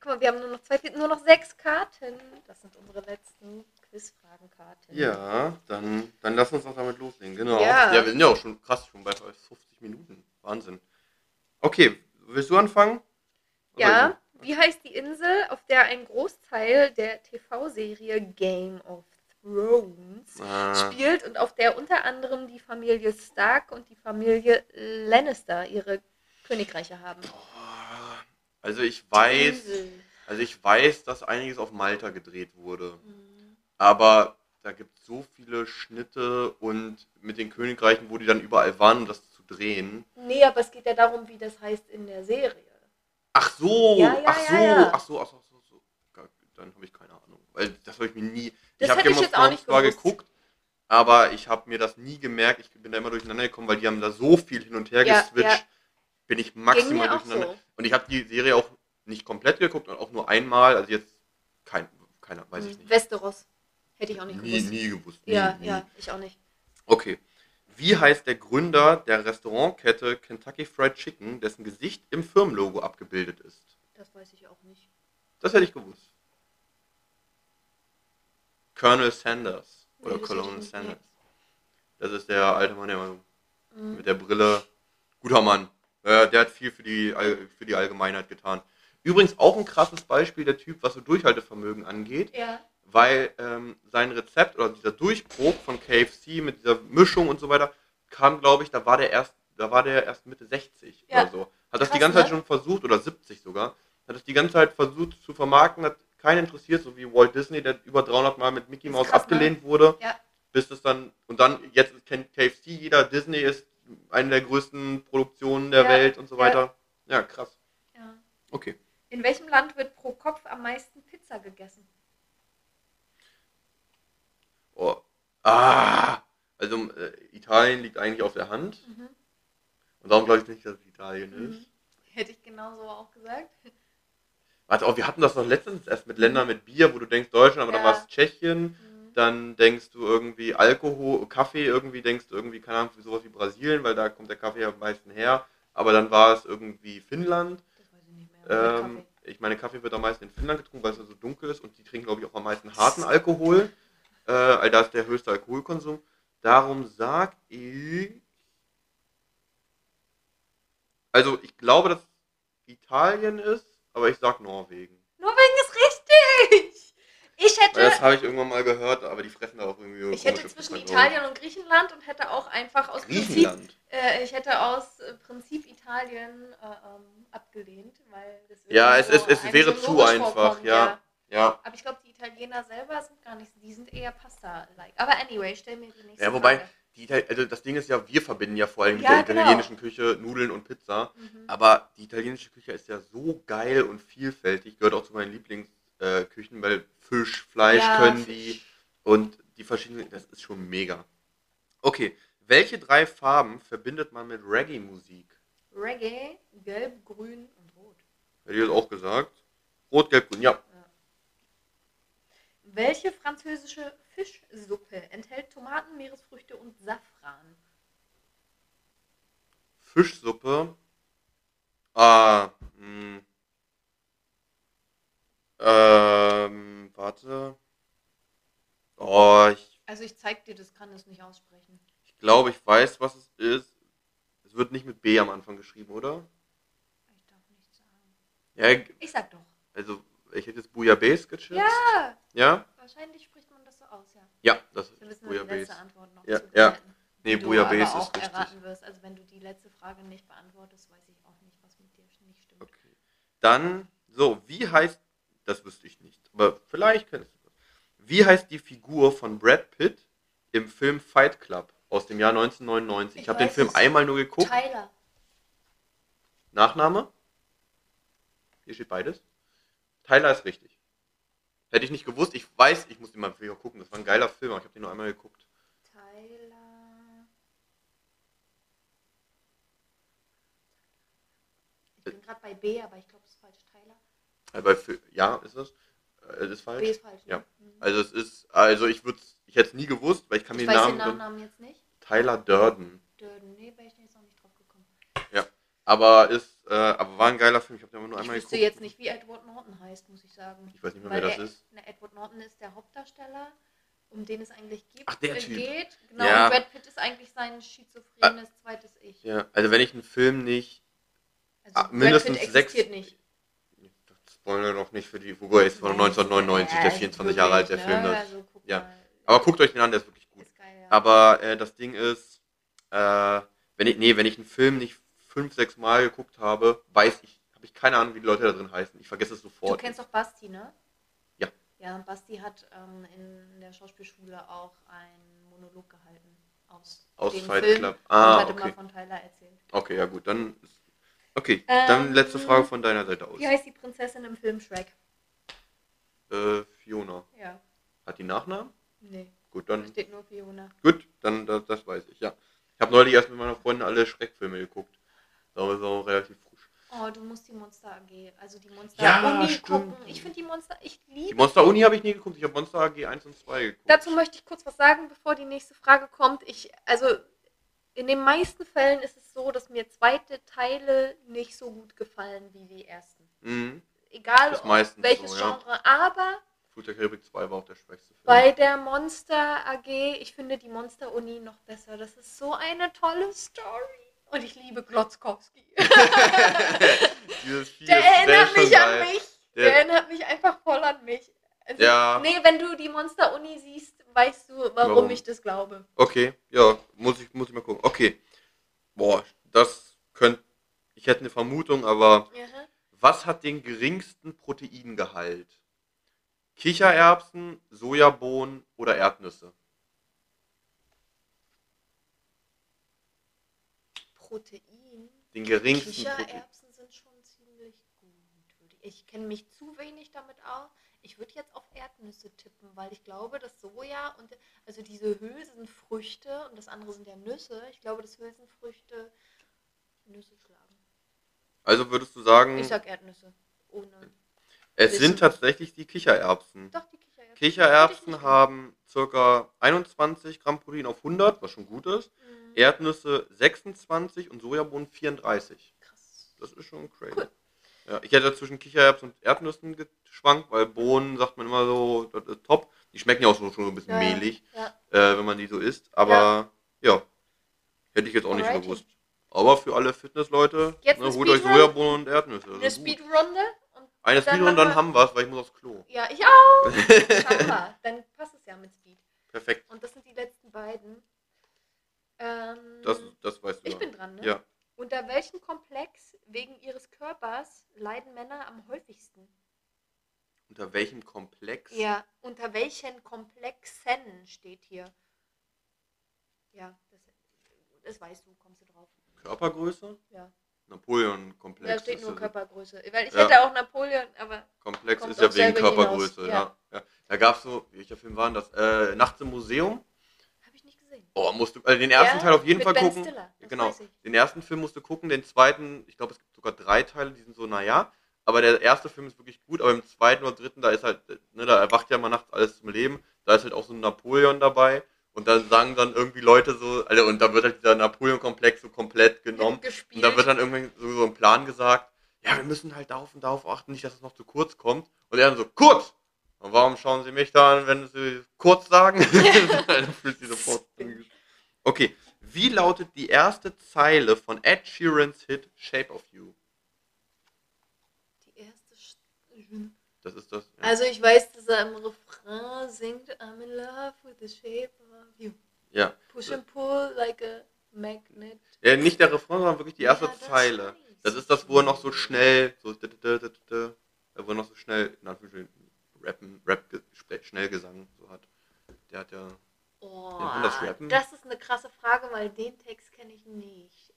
Guck mal, wir haben nur noch zwei, nur noch sechs Karten. Das sind unsere letzten Quizfragenkarten. Ja, dann, dann lass uns doch damit loslegen. Genau. Ja. wir sind ja auch schon krass, schon bei 50 Minuten. Wahnsinn. Okay, willst du anfangen? Oder Ja, wie heißt die Insel, auf der ein Großteil der TV-Serie Game of Thrones? Ah, spielt und auf der unter anderem die Familie Stark und die Familie Lannister ihre Königreiche haben? also ich weiß, also ich weiß, dass einiges auf Malta gedreht wurde. Mhm. Aber da gibt es so viele Schnitte und mit den Königreichen, wo die dann überall waren, um das zu drehen. Nee, aber es geht ja darum, wie das heißt in der Serie. Ach so, Ja, ja, ach so, ja. ach so, ach so, ach so, so. Ga- Dann habe ich keine Ahnung, weil das habe ich mir nie. Das ich habe Game of Thrones nicht zwar geguckt, aber ich habe mir das nie gemerkt. Ich bin da immer durcheinander gekommen, weil die haben da so viel hin und her geswitcht. Bin ich maximal durcheinander. so. Und ich habe die Serie auch nicht komplett geguckt und auch nur einmal. Also jetzt kein, keiner, weiß ich Mhm. nicht. Westeros. Hätte ich auch nicht Nie, gewusst. nie gewusst. Nie, ja, nie. ja, ich auch nicht. Okay. Wie heißt der Gründer der Restaurantkette Kentucky Fried Chicken, dessen Gesicht im Firmenlogo abgebildet ist? Das weiß ich auch nicht. Das hätte ich gewusst. Colonel Sanders. Nee, Oder das Colonel Sanders. Das ist der alte Mann, der Mhm. mit der Brille. Guter Mann. Äh, der hat viel für die, für die Allgemeinheit getan. Übrigens auch ein krasses Beispiel, der Typ, was so Durchhaltevermögen angeht, Ja. Weil ähm, sein Rezept oder dieser Durchbruch von KFC mit dieser Mischung und so weiter kam, glaube ich, da war der erst, da war der erst Mitte 60 Ja. oder so. Hat das die Krass, ganze Zeit ne? schon versucht, oder 70 sogar, hat das die ganze Zeit versucht zu vermarkten, hat keinen interessiert, so wie Walt Disney, der über 300 Mal mit Mickey Mouse krass, ne? abgelehnt wurde, Ja. bis es dann, und dann, jetzt kennt KFC jeder, Disney ist eine der größten Produktionen der Ja, Welt und so ja. weiter. Ja, krass. ja. Okay. In welchem Land wird pro Kopf am meisten Pizza gegessen? Oh. Ah! Also, äh, Italien liegt eigentlich auf der Hand. Mhm. Und darum glaube ich nicht, dass es Italien ist. Mhm. Hätte ich genauso auch gesagt. Warte, auch wir hatten das noch letztens erst mit Ländern mit Bier, wo du denkst Deutschland, aber dann Ja. war es Tschechien. Mhm. Dann denkst du irgendwie Alkohol, Kaffee, irgendwie denkst du irgendwie, keine Ahnung, sowas wie Brasilien, weil da kommt der Kaffee am meisten her. Aber dann war es irgendwie Finnland. Das weiß ich nicht mehr. Ähm, ich meine, Kaffee wird am meisten in Finnland getrunken, weil es so dunkel ist und die trinken, glaube ich, auch am meisten harten Alkohol. Äh, weil da ist der höchste Alkoholkonsum. Darum sag ich. Also, ich glaube, dass Italien ist, aber ich sag Norwegen. Norwegen ist richtig! Ich Weil hätte, das habe ich irgendwann mal gehört, aber die fressen da auch irgendwie. ich hätte zwischen Pizza, Italien und Griechenland und hätte auch einfach aus. Prinzip, äh, ich hätte aus äh, Prinzip Italien äh, ähm, abgelehnt, weil das Ja, es ist- es einem wäre so zu einfach, vorkommt, ja. Ja. Aber ich glaube, die Italiener selber sind gar nicht, die sind eher Pasta-like. Aber anyway, stell mir die nächste Ja, wobei, Frage. die, Ital- also das Ding ist ja, wir verbinden ja vor allem mit Ja, der genau. italienischen Küche Nudeln und Pizza. Mhm. Aber die italienische Küche ist ja so geil und vielfältig, gehört auch zu meinen Lieblingsküchen, äh, weil Fisch, Fleisch Ja, können Fisch. die und die verschiedenen, das ist schon mega. Okay, welche drei Farben verbindet man mit Reggae-Musik? Reggae, Gelb, Grün und Rot. Hätte ich das auch gesagt? Rot, Gelb, Grün, ja. Welche französische Fischsuppe enthält Tomaten, Meeresfrüchte und Safran? Fischsuppe. Ah, mh. Ähm, warte. Oh, ich, Also ich zeig dir, das kann es nicht aussprechen. ich glaube, ich weiß, was es ist. Es wird nicht mit B am Anfang geschrieben, oder? Ich darf nicht sagen. Ja, ich- Ich sag doch. also ich hätte jetzt Bouillabaisse geschätzt. Ja, Ja? wahrscheinlich spricht man das so aus, ja. Ja, das Wir ist müssen die letzte Bouillabaisse. Antwort noch Ja, zu ja. bewerten, Nee, Bouillabaisse ist richtig. erraten wirst. Also wenn du die letzte Frage nicht beantwortest, weiß ich auch nicht, was mit dir nicht stimmt. Okay. Dann, so, wie heißt, das wüsste ich nicht, aber vielleicht kennst du das. Wie heißt die Figur von Brad Pitt im Film Fight Club aus dem Jahr 1999? Ich, Ich habe den Film einmal nur geguckt. Tyler. Nachname? Hier steht beides. Tyler ist richtig. Hätte ich nicht gewusst. Ich weiß, ich muss den mal wieder gucken. Das war ein geiler Film, aber ich habe den nur einmal geguckt. Tyler. Ich bin gerade bei B, aber ich glaube, es ist falsch. Tyler. Äh, bei Fi- ja, ist das? Äh, das ist falsch. B ist falsch. Ja. Ne? Mhm. Also es ist, also ich würde, ich hätte es nie gewusst, weil ich kann ich mir weiß den den Namen. Nachnamen jetzt nicht. Tyler Durden. Durden. Nee, wäre ich jetzt noch nicht drauf gekommen. Aber ist, äh, aber war ein geiler Film. Ich habe den aber nur Ich einmal wüsste geguckt. jetzt nicht, wie Edward Norton heißt, muss ich sagen. Ich weiß nicht mehr, Weil wer das er- ist. Ne, Edward Norton ist der Hauptdarsteller, um den es eigentlich gibt, Ach, der äh, Typ. geht. Genau, Ja. und Brad Pitt ist eigentlich sein schizophrenes zweites Ich. Ja, also wenn ich einen Film nicht, Also Ah, Brad mindestens Pitt sechs- nicht. das spoilern wir noch nicht für die Figur, ist von Nein, 1999, der äh, 24 Jahre alt, der wirklich, Film. ne? Das. Also, ja. mal. Aber guckt euch den an, der ist wirklich gut. Ist geil, ja. Aber äh, das Ding ist, äh, wenn ich, nee, wenn ich einen Film nicht fünf, sechs Mal geguckt habe, weiß ich, habe ich keine Ahnung, wie die Leute da drin heißen. Ich vergesse es Du sofort. kennst doch Basti, ne? Ja. Ja, Basti hat ähm, in der Schauspielschule auch einen Monolog gehalten aus, Aus dem Fight Film Club. und Ah, hat immer okay. von Tyler erzählt. Okay, ja gut, dann okay, dann Ähm, letzte Frage von deiner Seite aus. Wie heißt die Prinzessin im Film Shrek? Äh, Fiona. Ja. Hat die Nachnamen? Nee, Gut, da dann steht nur Fiona. Gut, dann das, das weiß ich, ja. Ich habe neulich erst mit meiner Freundin alle Schreckfilme geguckt. Da ist auch relativ frisch. Oh, du musst die Monster AG, also die Monster Ja, Uni stimmt. gucken. Ich finde die Monster, ich Die liebe. Monster Uni habe ich nie geguckt, ich habe Monster AG 1 und 2 geguckt. Dazu möchte ich kurz was sagen, bevor die nächste Frage kommt. Ich, also in den meisten Fällen ist es so, dass mir zweite Teile nicht so gut gefallen wie die ersten. Mhm. Egal welches so, ja. Genre, aber Flut der Karibik 2 war auch der schwächste Film. bei der Monster AG, ich finde die Monster Uni noch besser. Das ist so eine tolle Story. Und ich liebe Glotzkowski. [laughs] [laughs] Dieses Der erinnert mich an geil. mich. Der- Der erinnert mich einfach voll an mich. Also, Ja. Nee, wenn du die Monster-Uni siehst, weißt du, warum, Warum? ich das glaube. Okay, ja, muss ich, muss ich mal gucken. Okay. Boah, das könnte. Ich hätte eine Vermutung, aber Aha. was hat den geringsten Proteingehalt? Kichererbsen, Sojabohnen oder Erdnüsse? Protein. Den geringsten Protein. Kichererbsen sind schon ziemlich gut. Ich kenne mich zu wenig damit aus. Ich würde jetzt auf Erdnüsse tippen, weil ich glaube, dass Soja und also diese Hülsenfrüchte und das andere sind ja Nüsse. Ich glaube, dass Hülsenfrüchte Nüsse schlagen. Also würdest du sagen, Ich sag Erdnüsse. Ohne. es Wissen. sind tatsächlich die Kichererbsen. Doch, die Kichererbsen. Kichererbsen nicht haben ca. 21 Gramm Protein auf 100, was schon gut ist. Mhm. Erdnüsse 26 und Sojabohnen 34. Krass. Das ist schon crazy. Cool. Ja, ich hätte zwischen Kichererbsen und Erdnüssen geschwankt, weil Bohnen sagt man immer so, das ist top. Die schmecken ja auch so, schon so ein bisschen Ja, mehlig, Ja. äh, wenn man die so isst. Aber ja, hätte ich jetzt auch nicht Alrighty. gewusst. Aber für alle Fitnessleute, ne, holt euch? Sojabohnen und Erdnüsse. Eine ist gut. Speedrunde. Und dann haben wir es, weil ich muss aufs Klo. Ja, ich auch. [laughs] Scheinbar. Dann passt es ja mit Speed. Perfekt. Und das sind die letzten beiden. Ähm, Das, das weißt du. ich ja. bin dran, ne? Ja. Unter welchem Komplex wegen ihres Körpers leiden Männer am häufigsten? Unter welchem Komplex? Ja, unter welchen Komplexen steht hier? Ja, das, das weißt du, kommst du drauf. Körpergröße? Ja. Napoleon-Komplex. Da steht nur Körpergröße. Weil ich Ja. hätte auch Napoleon, aber Komplex ist ja wegen Körpergröße, ja. ja. Da gab es so, welcher Film war denn das? Äh, Nachts im Museum. habe ich nicht gesehen. Oh, musst du, also den ersten Ja, Teil auf jeden Fall Ben gucken. Stiller, genau. Den ersten Film musst du gucken, den zweiten, ich glaube, es gibt sogar drei Teile, die sind so, naja. Aber der erste Film ist wirklich gut, aber im zweiten oder dritten, da ist halt, ne, da erwacht ja mal nachts alles zum Leben. Da ist halt auch so ein Napoleon dabei. Und dann sagen dann irgendwie Leute so, also, und da wird halt dieser Napoleon-Komplex so komplett genommen. Gespielt. Und dann wird dann irgendwann so, so ein Plan gesagt, ja, wir müssen halt darauf und darauf achten, nicht, dass es noch zu kurz kommt. Und er dann so, kurz! Und warum schauen Sie mich da an, wenn Sie kurz sagen? [laughs] dann fühlt sie sofort. Okay, wie lautet die erste Zeile von Ed Sheerans Hit Shape of You? Die erste. St Das ist das. Ja, also ich weiß, dass er im Refrain singt I'm in love with the shape of you. ja. Push and pull like a magnet. ja nicht der Refrain, sondern wirklich die erste Ja, das Zeile. weiß Das ist das, wo er noch so schnell, so, wo er noch so schnell, in Anführungsstrichen, Rappen, Rap, ge- Schnellgesang so hat. Der hat ja, Oh, das rappen? das ist eine krasse Frage, weil den Text kenne ich nicht.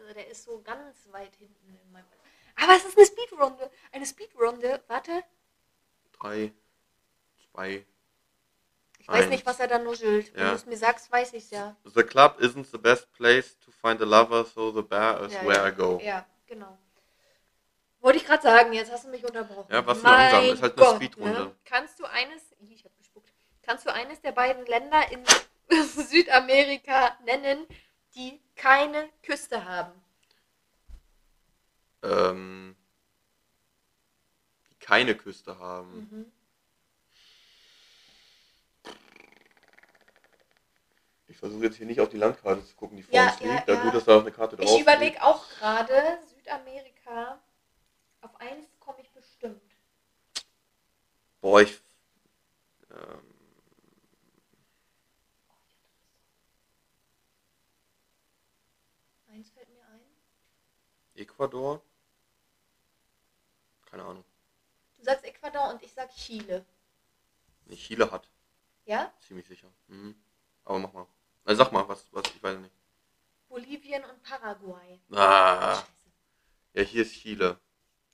Also der ist so ganz 2. Ich weiß nicht, was er da nuschelt. Wenn ja. du es mir sagst, weiß ich ja. The club isn't the best place to find a lover, so the bar is ja, where ja. I go. Ja, genau. Wollte ich gerade sagen, jetzt hast du mich unterbrochen. Ja, was mein langsam, ist halt eine Speedrunde. Ne? Kannst du eines, ich habe gespuckt, kannst du eines der beiden Länder in [laughs] Südamerika nennen, die keine Küste haben? Ähm, die keine Küste haben. Mhm. Ich versuche jetzt hier nicht auf die Landkarte zu gucken, die vor Ja, uns liegt. Ja, ja. gut, dass da eine Karte drauf Ich überlege auch gerade Südamerika. Auf eins komme ich bestimmt. Boah, ich. Ähm, Eins fällt mir ein. Ecuador? Keine Ahnung. Du sagst Ecuador und ich sag Chile. Nee, Chile hat. Ja? Ziemlich sicher. Mhm. Aber mach mal. Also sag mal, was, was, ich weiß nicht. Bolivien und Paraguay. Ah, ja, hier ist Chile.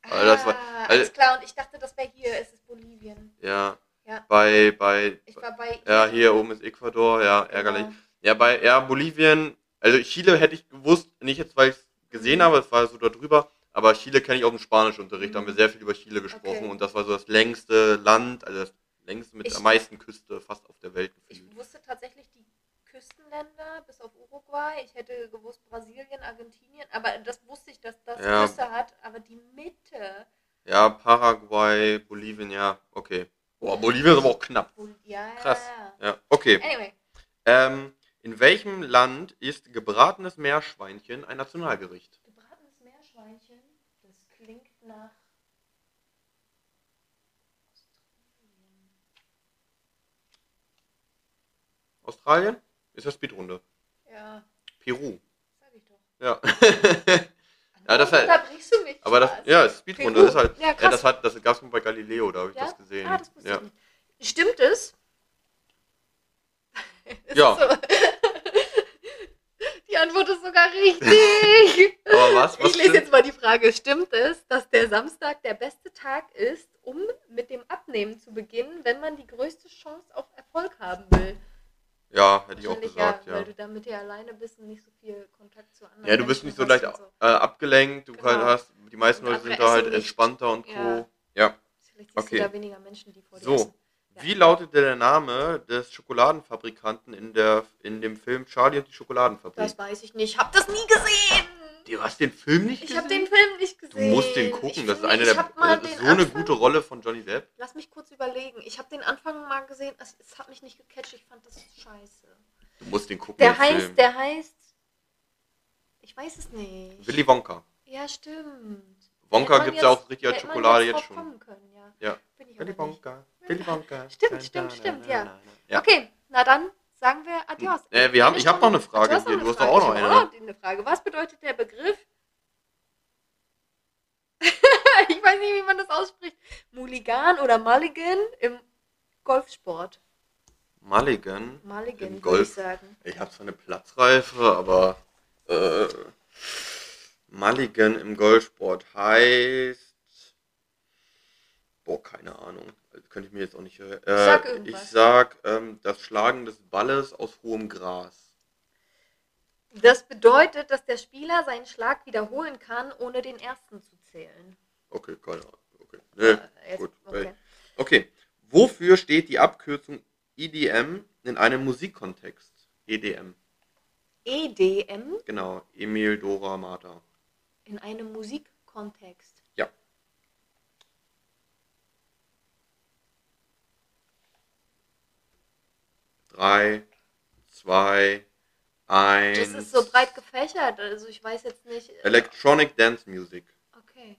Also das war- ah, also- alles klar, und ich dachte, das wäre hier. Es ist Bolivien. Ja. Ja. Bei, bei, Ich war bei. ja, hier oben ist Ecuador, ja, ärgerlich. Genau. Ja, bei, ja, Bolivien, also Chile hätte ich gewusst, nicht jetzt, weil ich es gesehen Mhm. habe, es war so da drüber, aber Chile kenne ich aus dem Spanischunterricht, da haben wir Mhm. sehr viel über Chile gesprochen Okay. und das war so das längste Land, also das längste mit Ich- am meisten Küste fast auf der Welt Ich gefühlt. wusste tatsächlich die Küstenländer, bis auf Uruguay. Ich hätte gewusst Brasilien, Argentinien, aber das wusste ich, dass das Ja. Küste hat. Aber die Mitte. Ja, Paraguay, Bolivien, ja, okay. Boah, Bolivien ist aber auch knapp. Ja, Krass. ja, okay. Anyway. Ähm, in welchem Land ist gebratenes Meerschweinchen ein Nationalgericht? Gebratenes Meerschweinchen, das klingt nach. Australien? Ist ja Speedrunde. Ja, Peru. sag ich doch. Ja. [laughs] Ja, das halt- unterbrichst du mich. Aber das, ja, Speedrunde Peru. ist halt. Ja, Ja, krass. das hat, das gab es mal bei Galileo, da habe ich Ja? das gesehen. Ah, das ja. ich nicht. Stimmt es? [laughs] Ja. So? [laughs] Die Antwort ist sogar richtig. Aber was? was Ich lese stimmt? jetzt mal die Frage. Stimmt es, dass der Samstag der beste Tag ist, um mit dem Abnehmen zu beginnen, wenn man die größte Chance auf Erfolg haben will? Ja, hätte ich auch gesagt, ja, ja. weil du damit ja alleine bist und nicht so viel Kontakt zu anderen Ja, du bist Menschen nicht so leicht und äh, abgelenkt, du Genau. halt hast, die meisten Und Leute sind da halt nicht. entspannter und Co. Ja. Vielleicht siehst Okay. du da weniger Menschen, die vor dir So. essen. Ja. Wie lautet der Name des Schokoladenfabrikanten in, der, in dem Film Charlie und die Schokoladenfabrik? Das weiß ich nicht. Ich habe das nie gesehen. Du hast den Film nicht Ich habe gesehen? den Film nicht Du gesehen. musst den gucken, Ich das ist eine der das ist den so eine Anfang- gute Rolle von Johnny Depp. Lass mich kurz überlegen. Ich habe den Anfang mal gesehen. Es, es hat mich nicht gecatcht. Ich fand das scheiße. Du musst den gucken. Der den heißt, Film. der heißt. Ich weiß es nicht. Willy Wonka. Ja, stimmt. Wonka gibt es ja auch richtig als Schokolade jetzt schon. Können, ja. Ja. Bin ich Willy. Wonka. Willy Wonka. Stimmt, stimmt, stimmt. Ja. Okay, na dann sagen wir Adios. Äh, wir haben- ich hab noch eine Frage hier. Du hast doch auch noch eine, auch eine Frage. Was bedeutet der Begriff? [laughs] ich weiß nicht, wie man das ausspricht. Mulligan oder Mulligan im Golfsport. Mulligan. Mulligan, Im würde Golf. ich sagen. Ich habe zwar eine Platzreife, aber äh, Mulligan im Golfsport heißt. Boah, keine Ahnung. Könnte ich mir jetzt auch nicht hören. Äh, Sag ich irgendwas. sag ähm, das Schlagen des Balles aus hohem Gras. Das bedeutet, dass der Spieler seinen Schlag wiederholen kann, ohne den ersten zu zählen. Okay, keine Ahnung. Okay. Nee, Äh, jetzt- gut. okay. okay. Wofür steht die Abkürzung EDM in einem Musikkontext? EDM. EDM Genau. Emil, Dora, Martha. in einem Musikkontext. Ja. Drei, zwei, eins. Das ist so breit gefächert, also ich weiß jetzt nicht. äh, Electronic Dance Music Okay,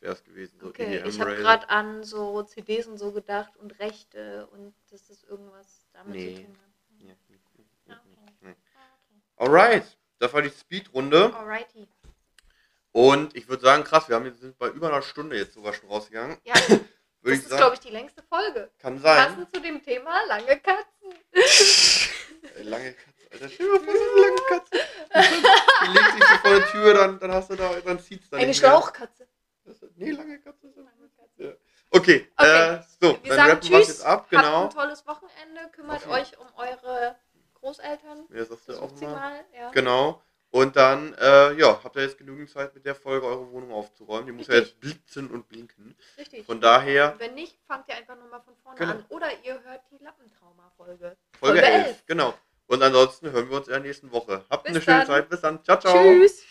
wäre es gewesen. So okay. EDM Ich habe gerade an so CDs und so gedacht und Rechte und dass das irgendwas damit Nee. zu tun hat. Ja. Ja, okay. Nee. Ah, Alright, das war die Speedrunde. Alrighty. Und ich würde sagen, krass, wir haben jetzt, sind bei über einer Stunde jetzt sogar schon rausgegangen. Ja, [laughs] Würde das ist, glaube ich, die längste Folge. kann sein. Passend zu dem Thema lange Katzen. [laughs] Lange Katze, Alter. Stell dir mal vor, so eine lange Katze. Die legt sich so vor der Tür, dann, dann hast du da, dann zieht's da Eine nicht. Schlauchkatze. Das Nee, lange Katze. ist- Lange Katze. Ja. Okay, Okay. Äh, so, Wir dann rappen wir jetzt ab, Habt genau. ein tolles Wochenende. Kümmert jeden- euch um eure Großeltern. Ja, sagst du auch mal. mal. Ja. Genau. Und dann, äh, ja, habt ihr jetzt genügend Zeit mit der Folge eure Wohnung aufzuräumen. Die muss ja jetzt blitzen und blinken. Richtig. Von daher, Wenn nicht, fangt ihr einfach nochmal von vorne Genau. an. Oder ihr hört die Lappentrauma-Folge. Folge Folge 11. elf. Genau. Und ansonsten hören wir uns in der nächsten Woche. Habt Bis eine schöne dann. Zeit. Bis dann. Ciao, ciao. Tschüss.